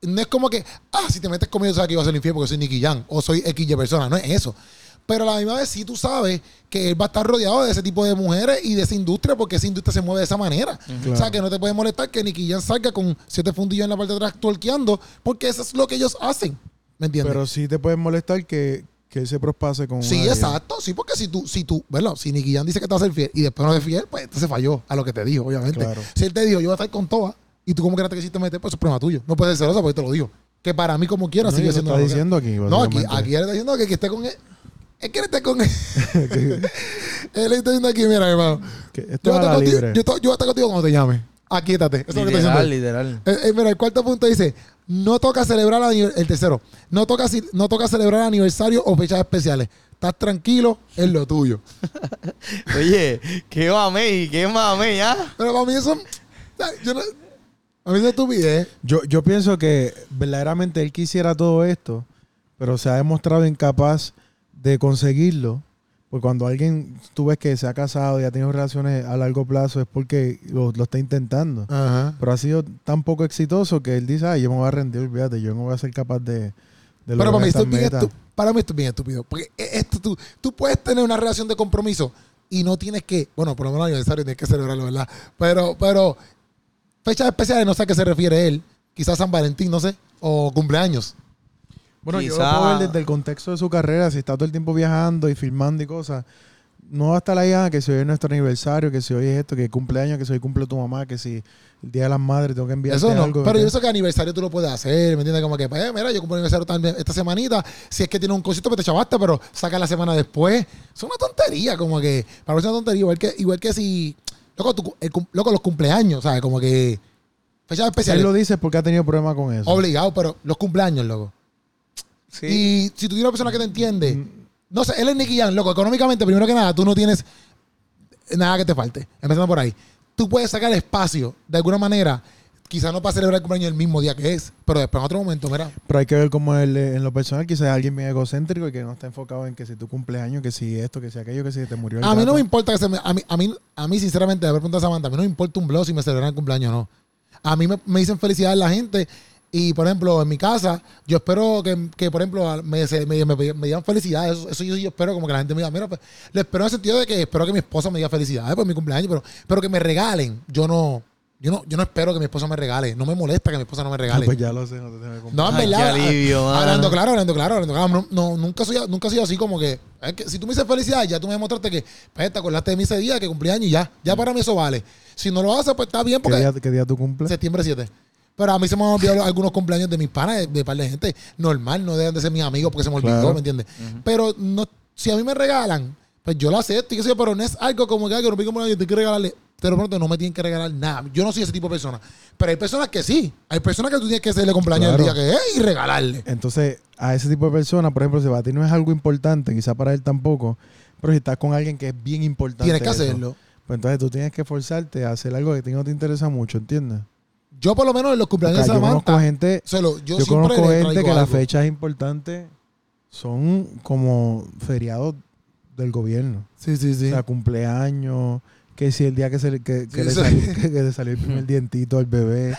no es como que, ah, si te metes conmigo, sabes que yo voy a ser infiel porque soy Nicky Jam o soy XY persona, no es eso. Pero a la misma vez sí tú sabes que él va a estar rodeado de ese tipo de mujeres y de esa industria porque esa industria se mueve de esa manera. O sea, que no te puede molestar que Nicky Jam salga con siete fundillos en la parte de atrás tuerqueando porque eso es lo que ellos hacen. ¿Me entiendes? Pero sí te puede molestar que, que él se prospase con Sí, exacto. Sí, porque si tú, si tú, bueno, si Nicky Jam dice que te va a ser fiel y después no es fiel, pues entonces falló a lo que te dijo, obviamente. Claro. Si él te dijo, yo voy a estar con todas, y tú como que no te quisiste meter, pues es problema tuyo. No puedes ser celoso porque te lo dijo. Que para mí, como quiera, No, sigue siendo. está diciendo aquí. No, aquí, aquí él está diciendo que, que esté con él. Es que él esté con él. él está diciendo aquí, mira, hermano. Que esto Yo voy, a es a estar contigo, libre. yo, to- yo voy a estar contigo cuando te llame. Aquíétate. Eso es lo que está diciendo. Literal, literal. Eh, eh, mira, el cuarto punto dice, no toca celebrar el tercero, no toca, si- no toca celebrar aniversarios o fechas especiales. Estás tranquilo, es lo tuyo. Oye, qué mamey, qué mamey, ¿ah? Pero para mí eso, yo no, a mí eso es estupidez. Yo, yo pienso que verdaderamente él quisiera todo esto, pero se ha demostrado incapaz de conseguirlo. Porque cuando alguien tú ves que se ha casado y ha tenido relaciones a largo plazo es porque lo, lo está intentando. Ajá. Pero ha sido tan poco exitoso que él dice, ay, yo me voy a rendir, olvídate, yo no voy a ser capaz de, de Pero para mí, esto es bien metas". estu- para mí esto es bien estúpido. Porque e- esto tú, tú puedes tener una relación de compromiso y no tienes que, bueno, por lo menos el aniversario tienes que celebrarlo, ¿verdad? Pero, pero fechas especiales no sé a qué se refiere él. Quizás San Valentín, no sé, o cumpleaños. Bueno, yo lo puedo ver desde el contexto de su carrera, si está todo el tiempo viajando y filmando y cosas. No va a estar ahí, ah, que si hoy es nuestro aniversario, que si hoy es esto, que cumpleaños, que si hoy cumple tu mamá, que si el día de las madres tengo que enviarte Eso no, algo. pero ¿me yo sé que aniversario tú lo puedes hacer, ¿me entiendes? Como que, pues, mira, yo cumplo aniversario también esta semanita. Si es que tiene un cosito, pues te chavaste, pero saca la semana después. Es una tontería, como que, para mí es una tontería. Igual que, igual que si, loco, tu- el loco, los cumpleaños, ¿sabes? Como que, fechas Él especiales. lo dice porque ha tenido problemas con eso. Obligado, pero los cumpleaños, loco. Sí. Y si tú tienes una persona que te entiende, no sé, él es Nicky Jam, loco, económicamente, primero que nada, tú no tienes nada que te falte. Empezando por ahí. Tú puedes sacar espacio, de alguna manera, quizás no para celebrar el cumpleaños el mismo día que es, pero después en otro momento, mira. Pero hay que ver cómo él, en lo personal, quizás es alguien bien egocéntrico y que no está enfocado en que si tu cumpleaños, que si esto, que si aquello, que si te murió el A mí no me importa que se me. A mí, a mí, a mí sinceramente, haber preguntado a Samantha, a mí no me importa un blog si me celebran el cumpleaños o no. A mí me, me dicen felicidades la gente. Y, por ejemplo, en mi casa, yo espero que, que, por ejemplo, me, me, me, me digan felicidades. Eso, eso yo, yo espero como que la gente me diga, mira, pues, le espero en el sentido de que espero que mi esposa me diga felicidades por mi cumpleaños, pero, pero que me regalen. Yo no, yo no, yo no espero que mi esposa me regale. No me molesta que mi esposa no me Ah, regale. pues ya lo sé, no te tengo que comprar. No, en Ay, verdad. qué alivio, hablando claro, hablando claro, hablando claro. No, no, nunca, soy, nunca he sido así como que, es que si tú me dices felicidad, ya tú me demostraste que pues, te acordaste de mí ese día, que cumplí años y ya. Ya para mí eso vale. Si no lo haces, pues está bien ¿Qué porque día, qué día tú cumples? septiembre 7. Pero a mí se me han olvidado algunos cumpleaños de mis panas, de, de par de gente. Normal, no deben de ser mis amigos porque se me olvidó, Claro. ¿me entiendes? Pero no, si a mí me regalan, pues yo lo acepto. y qué sé yo, pero no es algo como que, "Ay, que no mi cumpleaños, tengo que regalarle. Pero pronto no me tienen que regalar nada. Yo no soy ese tipo de persona. Pero hay personas que sí. Hay personas que tú tienes que hacerle cumpleaños Claro. el día que es y regalarle. Entonces, a ese tipo de personas, por ejemplo, si para ti no es algo importante, quizá para él tampoco, pero si estás con alguien que es bien importante. Tienes que eso, hacerlo. Pues entonces tú tienes que esforzarte a hacer algo que a ti no te interesa mucho, ¿entiendes? Yo por lo menos en los cumpleaños sea, de yo conozco Samantha, gente, se lo- yo, yo, siempre conozco gente que las fechas importantes son como feriados del gobierno. Sí, sí, sí. O sea, cumpleaños, que si el día que, se le, que, que Sí, le, salió, que, que le salió el primer dientito al bebé,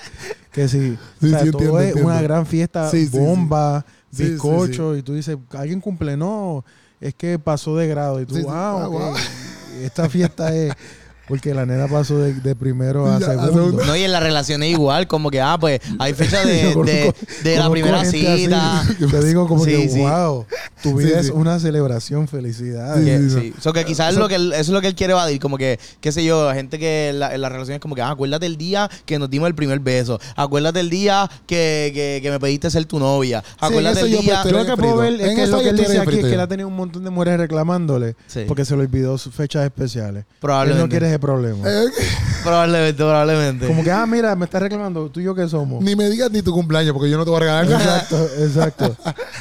que si, Sí, o sea, sí, todo entiendo, es entiendo. una gran fiesta, bomba, bizcocho, y tú dices, ¿alguien cumple? No, es que pasó de grado, y tú, wow, ok. wow. esta fiesta es porque la nena pasó de, de primero a segundo. No, y en las relaciones igual, como que, ah, pues hay fecha de, Yo conozco- de, de la primera cita. Te digo como Sí, que, sí. wow, tu vida Sí, es sí. una celebración, felicidades. Sí, sí. So que quizás es lo que él- eso es lo que él quiere evadir, como que, qué sé yo, gente que en la, en las relaciones como que, ah, acuérdate el día que nos dimos el primer beso, acuérdate el día que, que, que me pediste ser tu novia, acuérdate el yo día... pues, Yo lo que puedo ver es que eso lo que yo él dice aquí es que yo. él ha tenido un montón de mujeres reclamándole Sí. porque se le olvidó sus fechas especiales. Él Probablemente. no quiere problema. Eh, Probablemente, probablemente. Como que, ah, mira, me estás reclamando, tú y yo qué somos. ni me digas ni tu cumpleaños, porque yo no te voy a regalar nada. Exacto, exacto,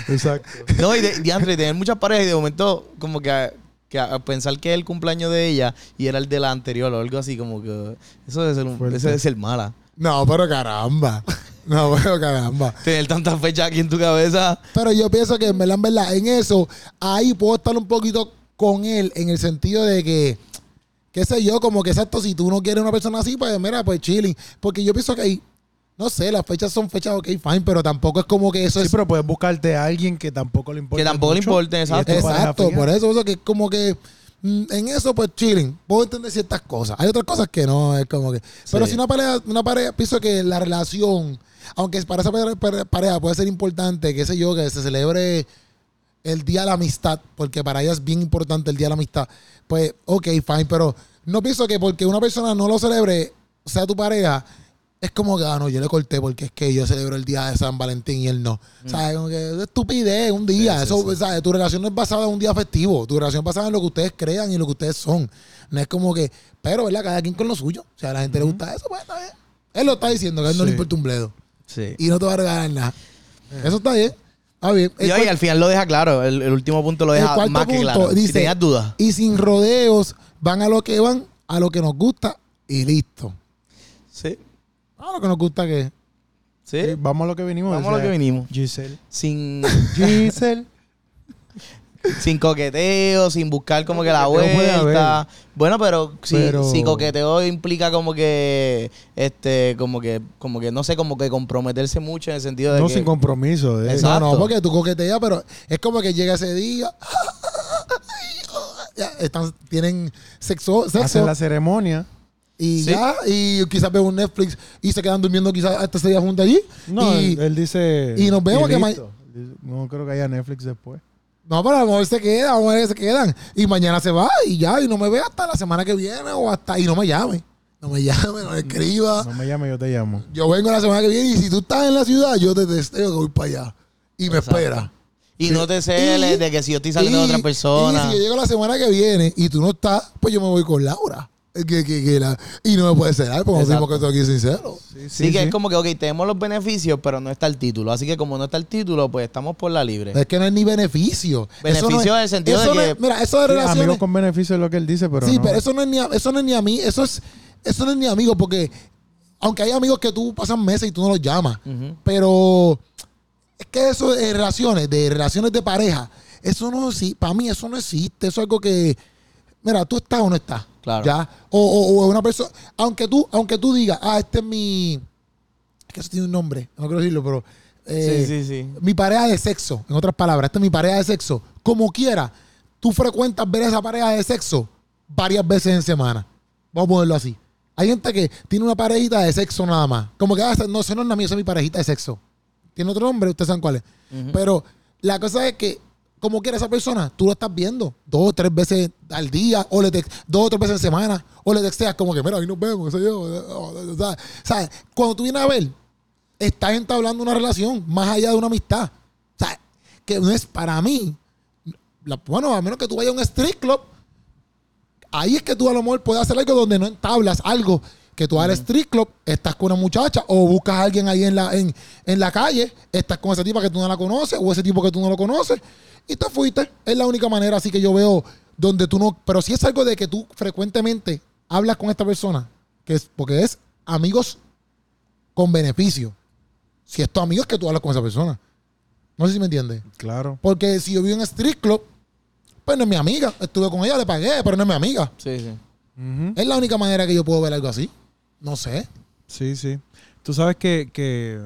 exacto. No, y de, diantre, tener muchas parejas y de momento como que, a- que a pensar que es el cumpleaños de ella y era el de la anterior o algo así, como que eso debe ser, un, eso debe ser mala. No, pero caramba. No, pero caramba. Tener tantas fechas aquí en tu cabeza. Pero yo pienso que en verdad, en verdad, en eso, ahí puedo estar un poquito con él en el sentido de que, qué sé yo, como que exacto, si tú no quieres una persona así, pues mira, pues chilling. Porque yo pienso que ahí, no sé, las fechas son fechas, ok, fine, pero tampoco es como que eso Sí, es. pero puedes buscarte a alguien que tampoco le importa. Que tampoco le mucho, importe, y es exacto. pareja Exacto, por eso, eso que es como que mm, en eso, pues chilling. Puedo entender ciertas cosas. Hay otras cosas que no, es como que. Pero Sí. si una pareja, una pareja, pienso que la relación, aunque para esa pare- pare- pareja puede ser importante, qué sé yo, que se celebre el día de la amistad, porque para ella es bien importante el día de la amistad. Pues, ok, fine, pero no pienso que porque una persona no lo celebre, sea tu pareja, es como que, ah, no, yo le corté porque es que yo celebro el día de San Valentín y él no. ¿Sabes? Como que es estupidez, un día. Sí, Eso, sí. ¿sabes? Tu relación no es basada en un día festivo. Tu relación es basada en lo que ustedes crean y lo que ustedes son. No es como que, pero, ¿verdad? Cada quien con lo suyo. O sea, a la gente le gusta eso, pues está bien. Él lo está diciendo, que a él no le importa un bledo. Sí. Y no te va a regalar nada. Eso está bien. Bien. Y, oye, cual- al final lo deja claro. El, el último punto lo el deja cuarto más que claro. si dice, tenías dudas. Y sin rodeos, van a lo que van, a lo que nos gusta y listo. Sí. A lo que nos gusta que. Sí. Sí, vamos a lo que vinimos. Vamos a lo que vinimos. Giselle. Sin, Giselle. Sin coqueteo, sin buscar como que la vuelta. Bueno, pero si, Pero- si coqueteo implica como que, este, como que, como que, no sé, como que comprometerse mucho en el sentido de No que... sin compromiso. eh. Exacto. No, no, porque tú coqueteas, pero es como que llega ese día. ya, están, tienen sexo, Hacen sexo la ceremonia. y Sí. ya, y quizás ven un Netflix y se quedan durmiendo quizás hasta ese día juntos allí. No, y, él, él dice. y nos vemos que. No creo que haya Netflix después. No, pero a lo mejor se queda, vamos a ver que se quedan. Y mañana se va y ya, y no me ve hasta la semana que viene o hasta. Y no me llame. No me llame, no me escriba. No me llame, yo te llamo. Yo vengo la semana que viene y si tú estás en la ciudad, yo te deseo que voy para allá. Y me Exacto. espera. Y no te celes Y- de que si yo estoy saliendo de otra persona. Y si yo llego la semana que viene y tú no estás, pues yo me voy con Laura. Que, que- que la- y no me puede celar, porque Exacto. decimos que estoy aquí sincero. Sí, que es como que, ok, tenemos los beneficios, pero no está el título. Así que como no está el título, pues estamos por la libre. Es que no es ni beneficio. Beneficio no es- en el sentido eso de no que- es- mira, eso de Sí, relaciones. amigos con beneficio es lo que él dice, pero sí, no. pero eso no es ni a, eso no es ni a mí, eso es eso no es ni amigo porque aunque hay amigos que tú pasan meses y tú no los llamas, pero es que eso de relaciones, de relaciones de pareja, eso no sí, para mí eso no existe, eso es algo que mira, tú estás o no estás. Claro. Ya, o, o, o una persona, aunque tú aunque tú digas, "Ah, este es mi es que eso tiene un nombre, no quiero decirlo, pero eh, sí, sí, sí. mi pareja de sexo, en otras palabras, esta es mi pareja de sexo. Como quiera, tú frecuentas ver a esa pareja de sexo varias veces en semana. Vamos a ponerlo así. Hay gente que tiene una parejita de sexo nada más. Como que, ah, no, esa no es la mía, esa es mi parejita de sexo. Tiene otro nombre, ustedes saben cuál es. Pero la cosa es que, como quiera esa persona, tú lo estás viendo dos o tres veces al día, o le dos o tres veces en semana, o le texteas como que, mira, ahí nos vemos, qué yo. o sea. Cuando tú vienes a ver, estás entablando una relación más allá de una amistad. O sea, que no es para mí. bueno, a menos que tú vayas a un street club, ahí es que tú a lo mejor puedes hacer algo donde no entablas algo. Que tú vas al street club, estás con una muchacha o buscas a alguien ahí en la, en, en la calle, estás con esa tipa que tú no la conoces o ese tipo que tú no lo conoces y te fuiste. Es la única manera así que yo veo donde tú no... Pero si es algo de que tú frecuentemente hablas con esta persona, que es porque es amigos con beneficio. Si es tu amigo es que tú hablas con esa persona. No sé si me entiendes. Claro. Porque si yo vivo en street club, pues no es mi amiga. Estuve con ella, le pagué, pero no es mi amiga. Sí, sí. Es la única manera que yo puedo ver algo así. No sé. Sí, sí. Tú sabes que, que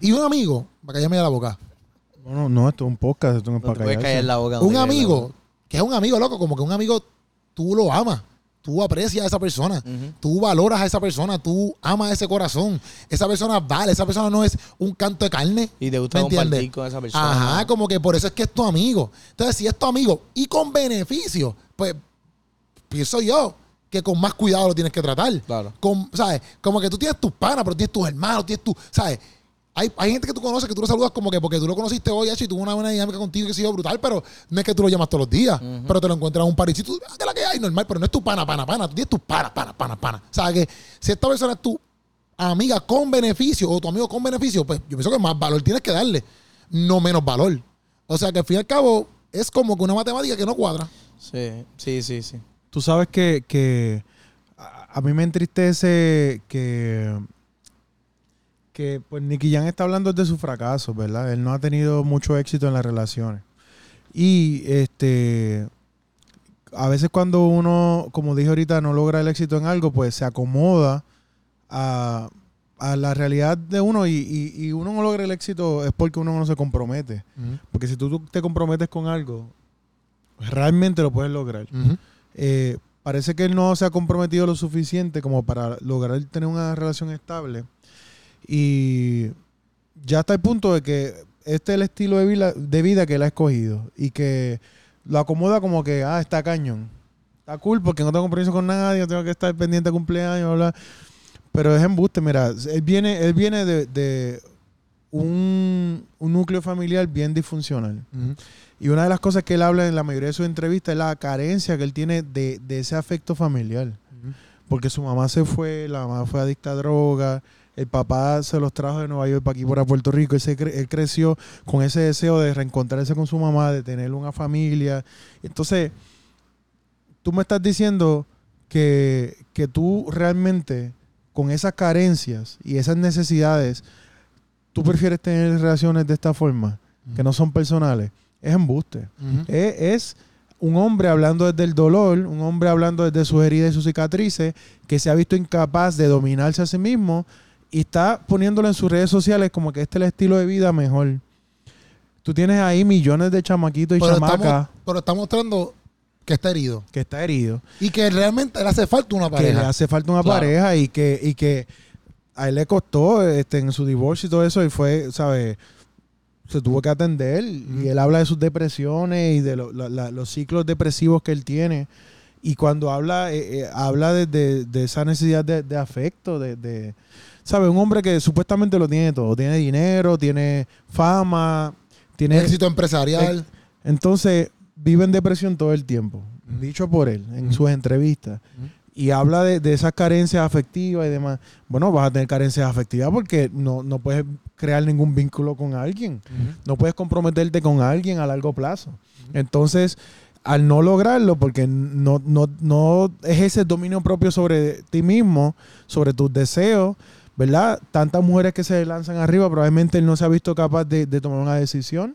Y un amigo, para callarme de la boca. no, no, esto es un podcast, esto no es No para callar la boca. Un amigo, boca. que es un amigo loco, como que un amigo, tú lo amas. Tú aprecias a esa persona. Tú valoras a esa persona. Tú amas ese corazón. Esa persona vale. Esa persona no es un canto de carne. Y te gusta compartir con esa persona. Ajá, como que por eso es que es tu amigo. Entonces, si es tu amigo y con beneficio, pues pienso yo que con más cuidado lo tienes que tratar. Claro. Con, ¿Sabes? Como que tú tienes tus panas, pero tienes tus hermanos, tienes tu. ¿Sabes? Hay, hay gente que tú conoces que tú lo saludas como que porque tú lo conociste hoy, hecho, y tuvo una buena dinámica contigo que ha sido brutal, pero no es que tú lo llamas todos los días, pero te lo encuentras en un parisito, ah, que la que hay, normal, pero no es tu pana, pana, pana, tú tienes tus panas, pana, pana, pana. O sea, que si esta persona es tu amiga con beneficio o tu amigo con beneficio, pues yo pienso que más valor tienes que darle, no menos valor. O sea, que al fin y al cabo es como que una matemática que no cuadra. Sí, sí, sí, sí. Tú sabes que, que a, a mí me entristece que, que pues Nicky Jam está hablando de su fracaso, ¿verdad? Él no ha tenido mucho éxito en las relaciones. Y este a veces cuando uno, como dije ahorita, no logra el éxito en algo, pues se acomoda a, a la realidad de uno y, y- y uno no logra el éxito es porque uno no se compromete. Porque si tú, tú te comprometes con algo, realmente lo puedes lograr. Ujú. Eh, parece que él no se ha comprometido lo suficiente como para lograr tener una relación estable. Y ya está el punto de que este es el estilo de vida, que él ha escogido. Y que lo acomoda como que, ah, está cañón. Está cool porque no tengo compromiso con nadie, no tengo que estar pendiente de cumpleaños, bla. Pero es embuste, mira, él viene, él viene de un, un núcleo familiar bien disfuncional. Y una de las cosas que él habla en la mayoría de sus entrevistas es la carencia que él tiene de, de ese afecto familiar. Porque su mamá se fue, la mamá fue adicta a droga, el papá se los trajo de Nueva York para aquí, para Puerto Rico. Él, cre- él creció con ese deseo de reencontrarse con su mamá, de tener una familia. Entonces, tú me estás diciendo que, que tú realmente, con esas carencias y esas necesidades, tú prefieres tener relaciones de esta forma, que no son personales. Es embuste. Es, es un hombre hablando desde el dolor, un hombre hablando desde sus heridas y sus cicatrices, que se ha visto incapaz de dominarse a sí mismo y está poniéndolo en sus redes sociales como que este es el estilo de vida mejor. Tú tienes ahí millones de chamaquitos y Pero chamacas estamos, pero está mostrando que está herido. que está herido, Y que realmente le hace falta una que le pareja. hace falta una Claro. pareja y que, y que a él le costó este, en su divorcio y todo eso, y fue, ¿sabes? Se tuvo que atender y él habla de sus depresiones y de lo- la- la- los ciclos depresivos que él tiene. Y cuando habla, eh, eh, habla de, de- de esa necesidad de, de afecto, de, ¿sabes? Un hombre que supuestamente lo tiene todo. Tiene dinero, tiene fama, tiene éxito empresarial. entonces, vive en depresión todo el tiempo, dicho por él en sus entrevistas. Y habla de, de esas carencias afectivas y demás. Bueno, vas a tener carencias afectivas porque no, no puedes crear ningún vínculo con alguien. No puedes comprometerte con alguien a largo plazo. Entonces, al no lograrlo, porque no, no, no es ese dominio propio sobre ti mismo, sobre tus deseos, ¿verdad? Tantas mujeres que se lanzan arriba, probablemente él no se ha visto capaz de, de tomar una decisión.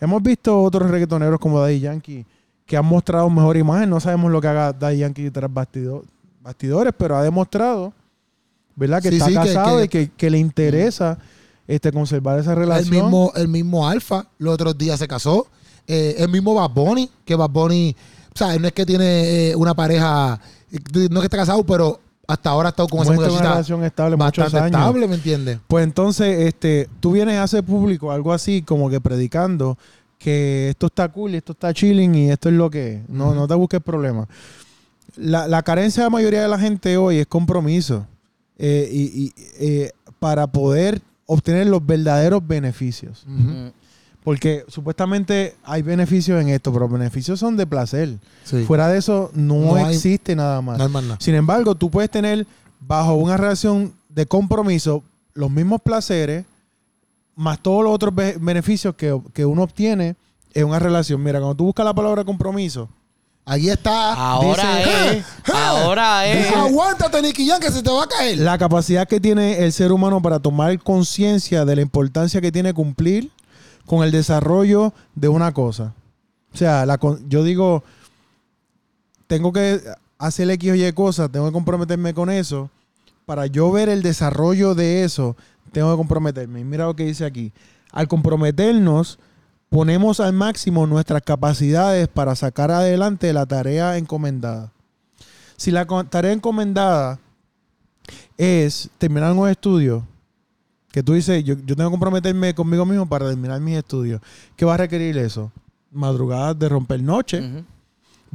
Hemos visto otros reggaetoneros como Daddy Yankee que han mostrado mejor imagen. No sabemos lo que haga Daddy Yankee tras bastido- bastidores, pero ha demostrado, ¿verdad? Que Sí, está sí, casado que- y que, que le interesa este, conservar esa El relación. mismo, el mismo Alfa, los otros días se casó. Eh, el mismo Bad Bunny, que Bad Bunny, o sea, no es que tiene eh, una pareja, eh, no es que está casado, pero hasta ahora ha estado con esa Muestra una muchachita relación estable bastante años. estable, ¿me entiendes? Pues entonces, este, tú vienes a hacer público algo así, como que predicando que esto está cool y esto está chilling y esto es lo que es. No, no te busques problemas. La, la carencia de la mayoría de la gente hoy es compromiso eh, y, y, eh, para poder obtener los verdaderos beneficios. Porque supuestamente hay beneficios en esto, pero los beneficios son de placer. Sí. Fuera de eso, no, No hay- existe nada más. No hay más nada. Sin embargo, tú puedes tener bajo una relación de compromiso los mismos placeres más todos los otros be- beneficios que, que uno obtiene en una relación. Mira, cuando tú buscas la palabra compromiso, Ahí está. Ahora Dice- es. Ahora es. Aguántate, Nicky que se te va a caer. la capacidad que tiene el ser humano para tomar conciencia de la importancia que tiene cumplir con el desarrollo de una cosa. O sea, la con- yo digo, tengo que hacer X o Y cosas, tengo que comprometerme con eso. Para yo ver el desarrollo de eso, tengo que comprometerme. Y mira lo que dice aquí. Al comprometernos, ponemos al máximo nuestras capacidades para sacar adelante la tarea encomendada. Si la tarea encomendada es terminar un estudio, que tú dices, yo, yo tengo que comprometerme conmigo mismo para terminar mis estudios, ¿qué va a requerir eso? Madrugadas de romper noche.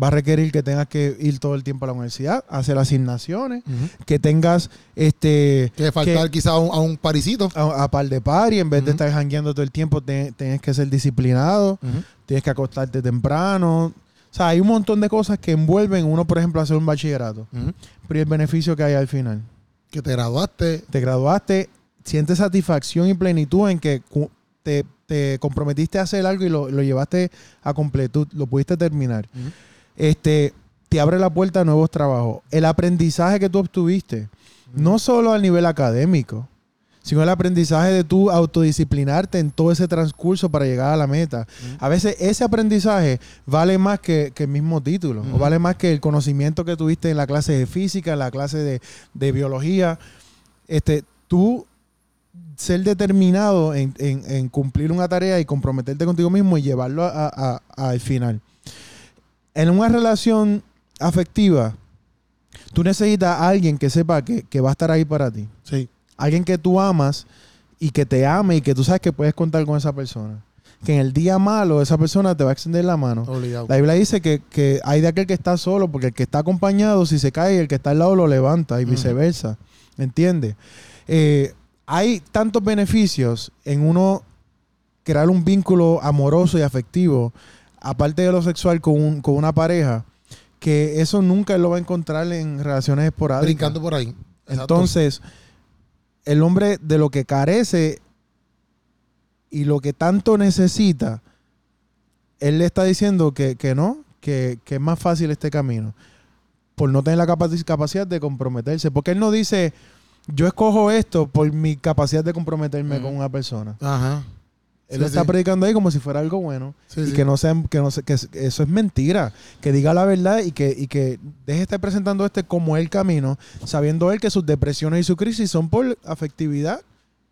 Va a requerir que tengas que ir todo el tiempo a la universidad, hacer asignaciones, que tengas este Que faltar quizás a un, a un parisito. a, a par de par y en vez de estar jangueando todo el tiempo, te- tienes que ser disciplinado, tienes que acostarte temprano. O sea, hay un montón de cosas que envuelven uno, por ejemplo, hacer un bachillerato. Pero ¿y el beneficio que hay al final. Que te graduaste. Te graduaste, sientes satisfacción y plenitud en que te, te comprometiste a hacer algo y lo, lo llevaste a completud, lo pudiste terminar. Este, te abre la puerta a nuevos trabajos. El aprendizaje que tú obtuviste, no solo a nivel académico, sino el aprendizaje de tú autodisciplinarte en todo ese transcurso para llegar a la meta. A veces ese aprendizaje vale más que, que el mismo título, o vale más que el conocimiento que tuviste en la clase de física, en la clase de, de biología. Este, tú ser determinado en, en- en cumplir una tarea y comprometerte contigo mismo y llevarlo a- a- a- al final. En una relación afectiva, tú necesitas a alguien que sepa que, que va a estar ahí para ti. Sí. Alguien que tú amas y que te ame y que tú sabes que puedes contar con esa persona. Que en el día malo esa persona te va a extender la mano. Obligado. La Biblia dice que, que hay de aquel que está solo, porque el que está acompañado, si se cae, el que está al lado lo levanta y viceversa. ¿Entiendes? Eh, hay tantos beneficios en uno crear un vínculo amoroso y afectivo, aparte de lo sexual con, un- con una pareja, que eso nunca él lo va a encontrar en relaciones esporádicas. Brincando por ahí. Exacto. Entonces, el hombre de lo que carece y lo que tanto necesita, él le está diciendo que, que no, que, que es más fácil este camino, por no tener la capaci- capacidad de comprometerse. Porque él no dice, yo escojo esto por mi capacidad de comprometerme con una persona. Ajá. Él Sí, lo está sí. predicando ahí como si fuera algo bueno. Sí, y sí. que no sea, que no se- que eso es mentira. Que diga la verdad y que, y que deje de estar presentando este como el camino, sabiendo él que sus depresiones y su crisis son por afectividad,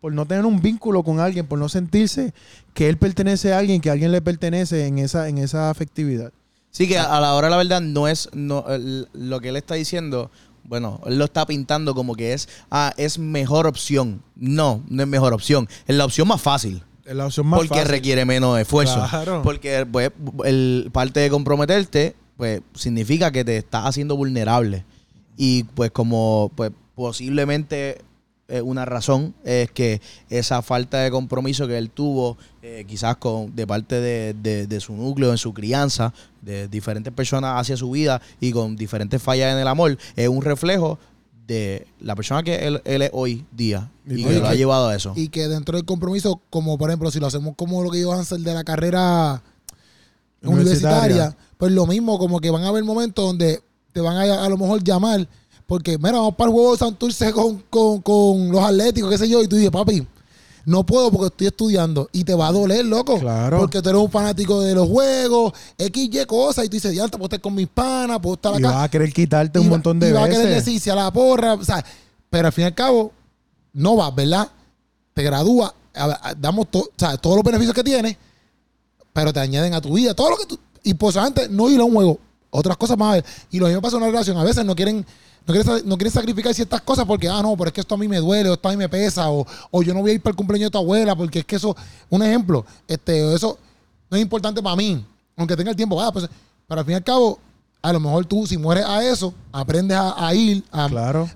por no tener un vínculo con alguien, por no sentirse que él pertenece a alguien, que alguien le pertenece en esa, en esa afectividad. Sí, que a la hora de la verdad no es no, lo que él está diciendo. Bueno, él lo está pintando como que es, ah, es mejor opción. No, no es mejor opción. Es la opción más fácil. Es la opción más porque fácil. requiere menos esfuerzo. Claro. Porque pues, el parte de comprometerte, pues, significa que te estás haciendo vulnerable. Y pues como pues posiblemente eh, una razón es que esa falta de compromiso que él tuvo, eh, quizás con de parte de, de- de su núcleo, en su crianza, de diferentes personas hacia su vida y con diferentes fallas en el amor, es un reflejo de la persona que él, él es hoy día y, Y que lo ha llevado a eso. Y que dentro del compromiso, como por ejemplo, si lo hacemos como lo que dijo Hansel de la carrera Universitaria. universitaria, pues lo mismo, como que van a haber momentos donde te van a a lo mejor llamar, porque mira, vamos para el juego de Santurce con, con, con los atléticos, qué sé yo, y tú dices, papi, no puedo porque estoy estudiando. Y te va a doler, loco. Claro. Porque tú eres un fanático de los juegos, X, Y cosas, y tú dices, ya, puedo estar con mis panas, puedo estar Y acá. vas a querer quitarte un Y va- montón de y va a veces. querer decirse a la porra, o sea, pero al fin y al cabo, no vas, ¿verdad? Te gradúas, a- a- damos to- o sea, todos los beneficios que tienes, pero te añaden a tu vida, todo lo que tú, y posiblemente no ir a un juego, otras cosas más a. Y lo mismo pasa en una relación, a veces no quieren, no quieren, sa- no quieren sacrificar ciertas cosas porque, ah, no, pero es que esto a mí me duele, o esto a mí me pesa, o, o yo no voy a ir para el cumpleaños de tu abuela, porque es que eso, un ejemplo, este, eso no es importante para mí, aunque tenga el tiempo, ah, pues, pero al fin y al cabo, a lo mejor tú, si mueres a eso, aprendes a, a ir, a, Claro.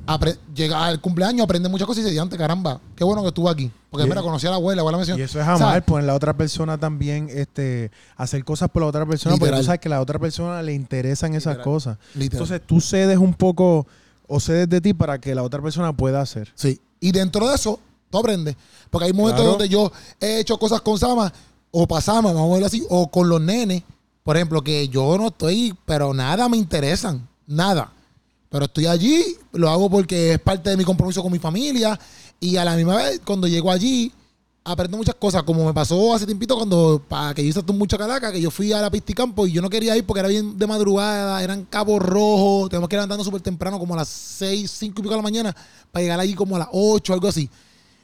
llega al cumpleaños, aprendes muchas cosas y dices, "Diante, caramba, qué bueno que estuve aquí. Porque mira, conocí a la abuela, la abuela me mencionó. Y eso es amar, ¿Sabes? pues en la otra persona también este, hacer cosas por la otra persona, porque tú sabes que a la otra persona le interesan esas Literal. cosas. Literal. Entonces tú cedes un poco o cedes de ti para que la otra persona pueda hacer. Sí. Y dentro de eso, tú aprendes. Porque hay momentos Claro. donde yo he hecho cosas con Sama, o para Sama, vamos a verlo así, o con los nenes, por ejemplo, que yo no estoy, pero nada me interesan, nada. Pero estoy allí, lo hago porque es parte de mi compromiso con mi familia, y a la misma vez, cuando llego allí, aprendo muchas cosas, como me pasó hace tiempito cuando, para que yo hice mucha calaca, que yo fui a la pista y campo y yo no quería ir porque era bien de madrugada, eran cabos rojos, tenemos que ir andando súper temprano, como a las 6, 5 y pico de la mañana, para llegar allí como a las 8, algo así.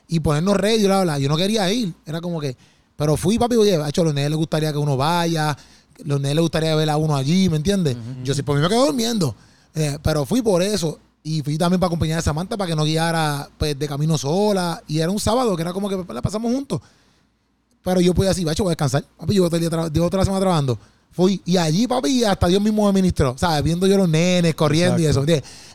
Y ponernos ready, bla, bla. Yo no quería ir, era como que, pero fui, papi, oye, hecho, a los nenes les gustaría que uno vaya, los nenes les gustaría ver a uno allí, ¿me entiendes? Yo sí, por mí me quedo durmiendo, Eh, pero fui por eso. Y fui también para acompañar a Samantha para que no guiara pues, de camino sola. Y era un sábado que era como que pues, la pasamos juntos. Pero yo podía decir, bacho, voy a descansar. Papi, tra- llevo la semana trabajando. Fui. Y allí, papi, hasta Dios mismo me ministró. ¿Sabes? Viendo yo los nenes corriendo y eso.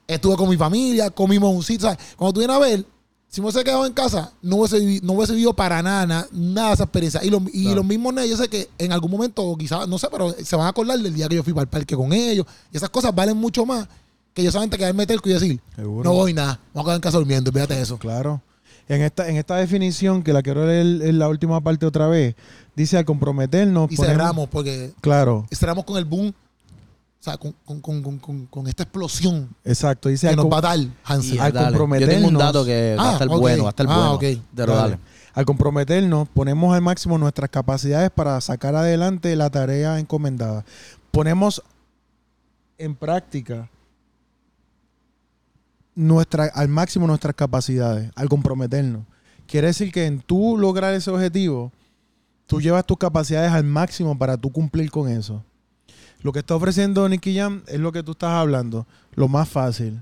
Estuve con mi familia, comimos un sitio. ¿sabes? Cuando tú vienes a ver, si me hubiese quedado en casa, no hubiese, no hubiese vivido para nada, nada, nada de esa experiencia. Y, los- y Claro. los mismos nenes, yo sé que en algún momento, quizás, no sé, pero se van a acordar del día que yo fui para el parque con ellos. Y esas cosas valen mucho más que yo solamente quedarme terco y decir, Seguro. no voy nada, vamos a quedar en casa durmiendo, fíjate eso. Claro. En esta, en esta definición, que la quiero leer en la última parte otra vez, dice al comprometernos. Y ponemos- cerramos, porque Claro, cerramos con el boom, o sea, con, con, con, con, esta explosión exacto. Dice que al, nos va a dar Y Hansel. al dale. Yo tengo un comprometernos- dato que va a Ah, estar bueno, va a estar Ah, bueno. ok. Pero Dale. dale. al comprometernos, ponemos al máximo nuestras capacidades para sacar adelante la tarea encomendada. Ponemos en práctica nuestra, al máximo nuestras capacidades, al comprometernos. Quiere decir que en tú lograr ese objetivo, tú llevas tus capacidades al máximo para tú cumplir con eso. Lo que está ofreciendo Nicky Jam es lo que tú estás hablando, lo más fácil.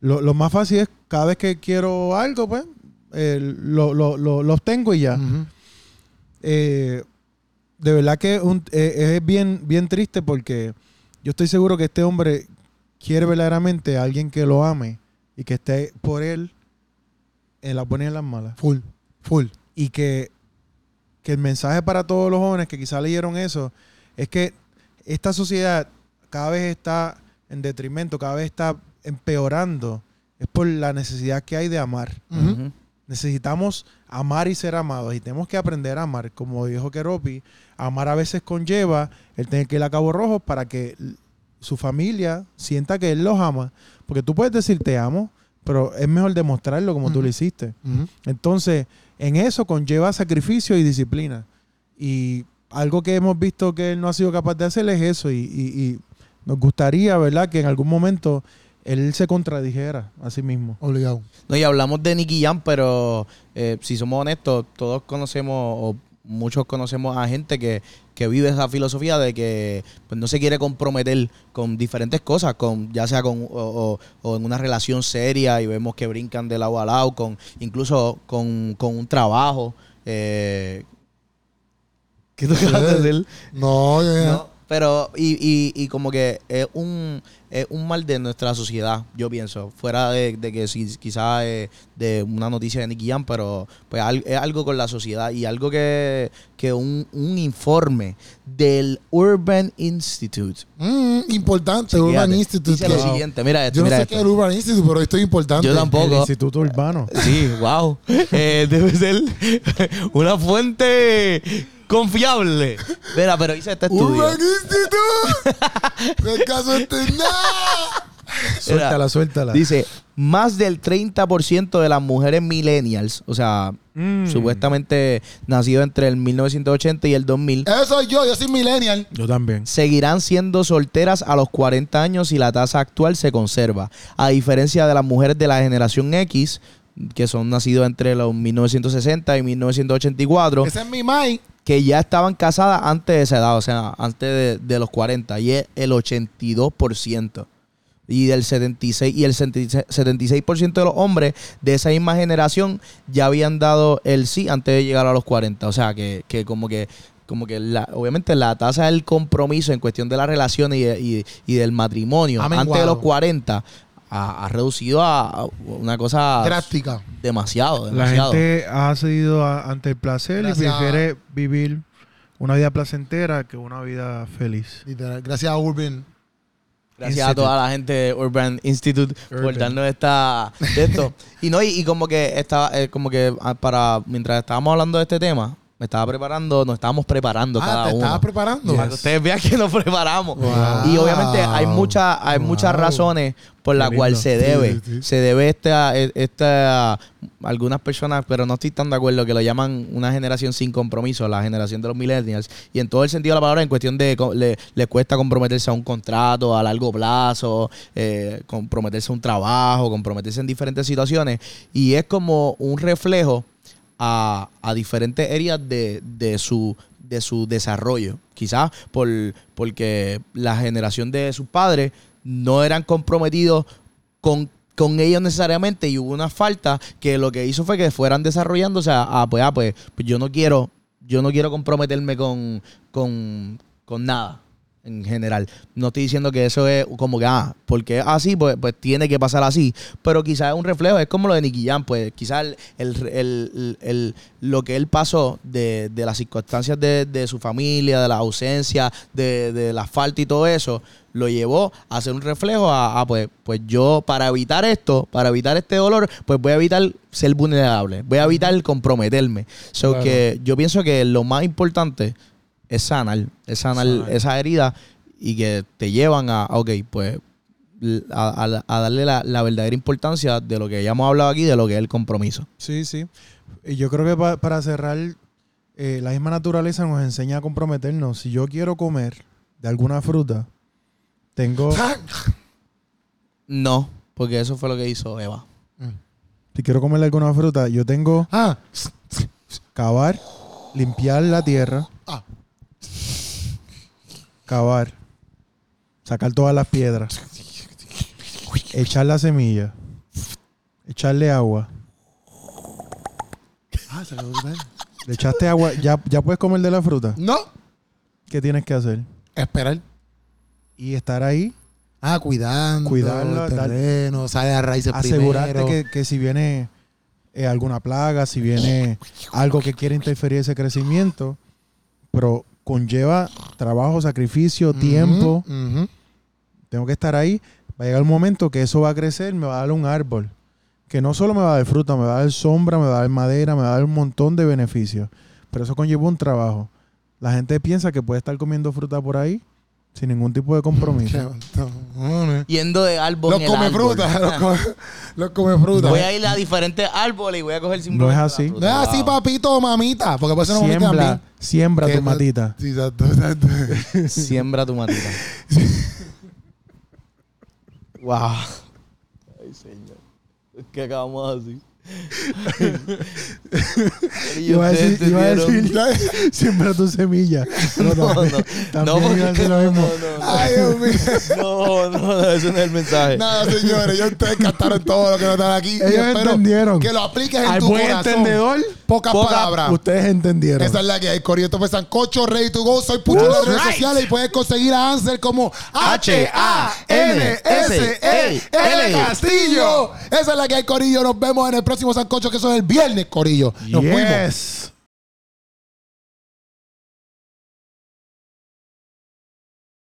Lo, lo más fácil es cada vez que quiero algo, pues, eh, lo, lo, lo- lo obtengo y ya. Eh, de verdad que un- eh, es bien, bien triste porque yo estoy seguro que este hombre quiere verdaderamente a alguien que lo ame y que esté por él en las buenas y en las malas. Full, full. Y que, que el mensaje para todos los jóvenes que quizás leyeron eso es que esta sociedad cada vez está en detrimento, cada vez está empeorando. Es por la necesidad que hay de amar. Necesitamos amar y ser amados y tenemos que aprender a amar. Como dijo Keropi, amar a veces conlleva el tener que ir a Cabo Rojo para que su familia sienta que él los ama. Porque tú puedes decir te amo, pero es mejor demostrarlo como tú lo hiciste. Entonces, en eso conlleva sacrificio y disciplina. Y algo que hemos visto que él no ha sido capaz de hacer es eso. Y, y- y nos gustaría, ¿verdad?, que en algún momento él se contradijera a sí mismo. Obligado. No, y hablamos de Nicky Jam, pero eh, si somos honestos, todos conocemos, o muchos conocemos a gente que, que vive esa filosofía de que pues, no se quiere comprometer con diferentes cosas, con ya sea con o, o- o en una relación seria y vemos que brincan de lado a lado, con incluso con, con un trabajo. Eh, ¿Qué tú acabas de decir? No, ya. No, pero, y, y, y como que es un, es un mal de nuestra sociedad, yo pienso. Fuera de, de que si, quizás eh, de una noticia de Nicky Jam, pero pues al- es algo con la sociedad y algo que, que un, un informe del Urban Institute. Mm, importante, Chequéate, Urban Institute. Dice lo siguiente, mira esto, Yo no mira sé esto. qué es el Urban Institute, pero esto es importante. Yo tampoco. El. Instituto Urbano. Sí, wow. Eh, debe ser una fuente confiable. Mira, pero hice este estudio. Urban Institute. no es caso este nada. Suéltala, suéltala. Dice, más del 30% de las mujeres millennials, o sea, Mm. supuestamente nacido entre el 1980 y el 2000, Eso soy yo, yo soy millennial. Yo también. seguirán siendo solteras a los 40 años y la tasa actual se conserva. A diferencia de las mujeres de la generación X, que son nacidos entre los 1960 y 1984, Ese es mi mai. Que ya estaban casadas antes de esa edad, o sea, antes de, de los 40, y es el 82%. Y del 76 y el 76% 76% de los hombres de esa misma generación ya habían dado el sí antes de llegar a los 40. O sea, que, que como que como que la, obviamente la tasa del compromiso en cuestión de la relación y, y- y del matrimonio antes de los 40 ha, ha reducido a a una cosa Drástica. demasiado, La demasiado. gente ha cedido a- ante el placer Gracias. y prefiere vivir una vida placentera que una vida feliz. Literal. Gracias a Urban. Gracias a toda la gente de Urban Institute por darnos esta de esto. y no, y, y como que estaba, eh, como que ah, para mientras estábamos hablando de este tema, me estaba preparando, nos estábamos preparando Ah, cada te uno. preparando. Para que ustedes vean que nos preparamos. Wow. Y obviamente hay muchas, hay muchas Wow. razones por las Qué cuales lindo. se debe. Sí, sí, sí. Se debe esta, esta, algunas personas, pero no estoy tan de acuerdo, que lo llaman una generación sin compromiso, la generación de los millennials. Y en todo el sentido de la palabra, en cuestión de co- le, le cuesta comprometerse a un contrato a largo plazo, eh, comprometerse a un trabajo, comprometerse en diferentes situaciones. Y es como un reflejo a, diferentes áreas de, de su de su desarrollo. Quizás por, porque la generación de sus padres no eran comprometidos con, con ellos necesariamente y hubo una falta que lo que hizo fue que fueran desarrollándose a, a, pues, ah, pues, pues yo no quiero, yo no quiero comprometerme con, con, con nada en general. No estoy diciendo que eso es como que, ah, porque es así, pues, pues tiene que pasar así. Pero quizás es un reflejo, es como lo de Nicky Jam, pues quizás el, el- el- el- lo que él pasó de, de las circunstancias de, de su familia, de la ausencia, de, de la falta y todo eso, lo llevó a hacer un reflejo a, a, pues, pues yo para evitar esto, para evitar este dolor, pues voy a evitar ser vulnerable, voy a evitar comprometerme. So Claro. que yo pienso que lo más importante es sanar, es sanar, Sanar. esa herida y que te llevan a, ok, pues a, a- a darle la, la verdadera importancia de lo que ya hemos hablado aquí, de lo que es el compromiso. Sí, sí. Y yo creo que pa- para cerrar, eh, la misma naturaleza nos enseña a comprometernos. Si yo quiero comer de alguna fruta, tengo, No, porque eso fue lo que hizo Eva. si quiero comer de alguna fruta, yo tengo Ah, cavar, limpiar la tierra. Cavar, sacar todas las piedras, echar la semilla, echarle agua. Ah, se ver. Le echaste agua, ya, ya puedes comer de la fruta. No. ¿Qué tienes que hacer? Esperar. Y estar ahí, Ah, cuidando. Cuidarla, el terreno, sale a raíces asegurarte primero. que, que si viene eh, alguna plaga, si viene algo que quiere interferir ese crecimiento, pero conlleva trabajo, sacrificio, tiempo. Tengo que estar ahí. Va a llegar un momento que eso va a crecer, me va a dar un árbol. Que no solo me va a dar fruta, me va a dar sombra, me va a dar madera, me va a dar un montón de beneficios. Pero eso conlleva un trabajo. La gente piensa que puede estar comiendo fruta por ahí sin ningún tipo de compromiso. No, no. Yendo de árbol Los en el come árbol. fruta, los come, los come fruta. Voy a ir a diferentes árboles y voy a coger No simplemente es así. No es así, papito o mamita. Porque puede ser una mamita Siembra, siembra tu ma- matita. Sí, exacto, exacto. Siembra tu matita. wow. Ay, señor. Es que acabamos así. Iba a decir, iba a decir siembra tu semilla. No, no. también, No, a porque decir lo no, mismo. no, no. Ay, Dios mío. No, no, no, ese no es el mensaje. Nada, señores, yo ustedes cantaron todo lo que nos están aquí. y Ellos espero entendieron. Que lo apliques en Al tu buen corazón. entendedor, Pocas poca- palabras. ustedes entendieron. Esa es la que hay, Corillo. Esto fue Sancocho, Ready to Go. Soy Pucho en las redes right. sociales y puedes conseguir a Ansel como H-A-N-S-E-L Castillo. Esa es la que hay, Corillo. Nos vemos en el próximo Sancocho, que eso es el viernes, Corillo. Nos fuimos. yes.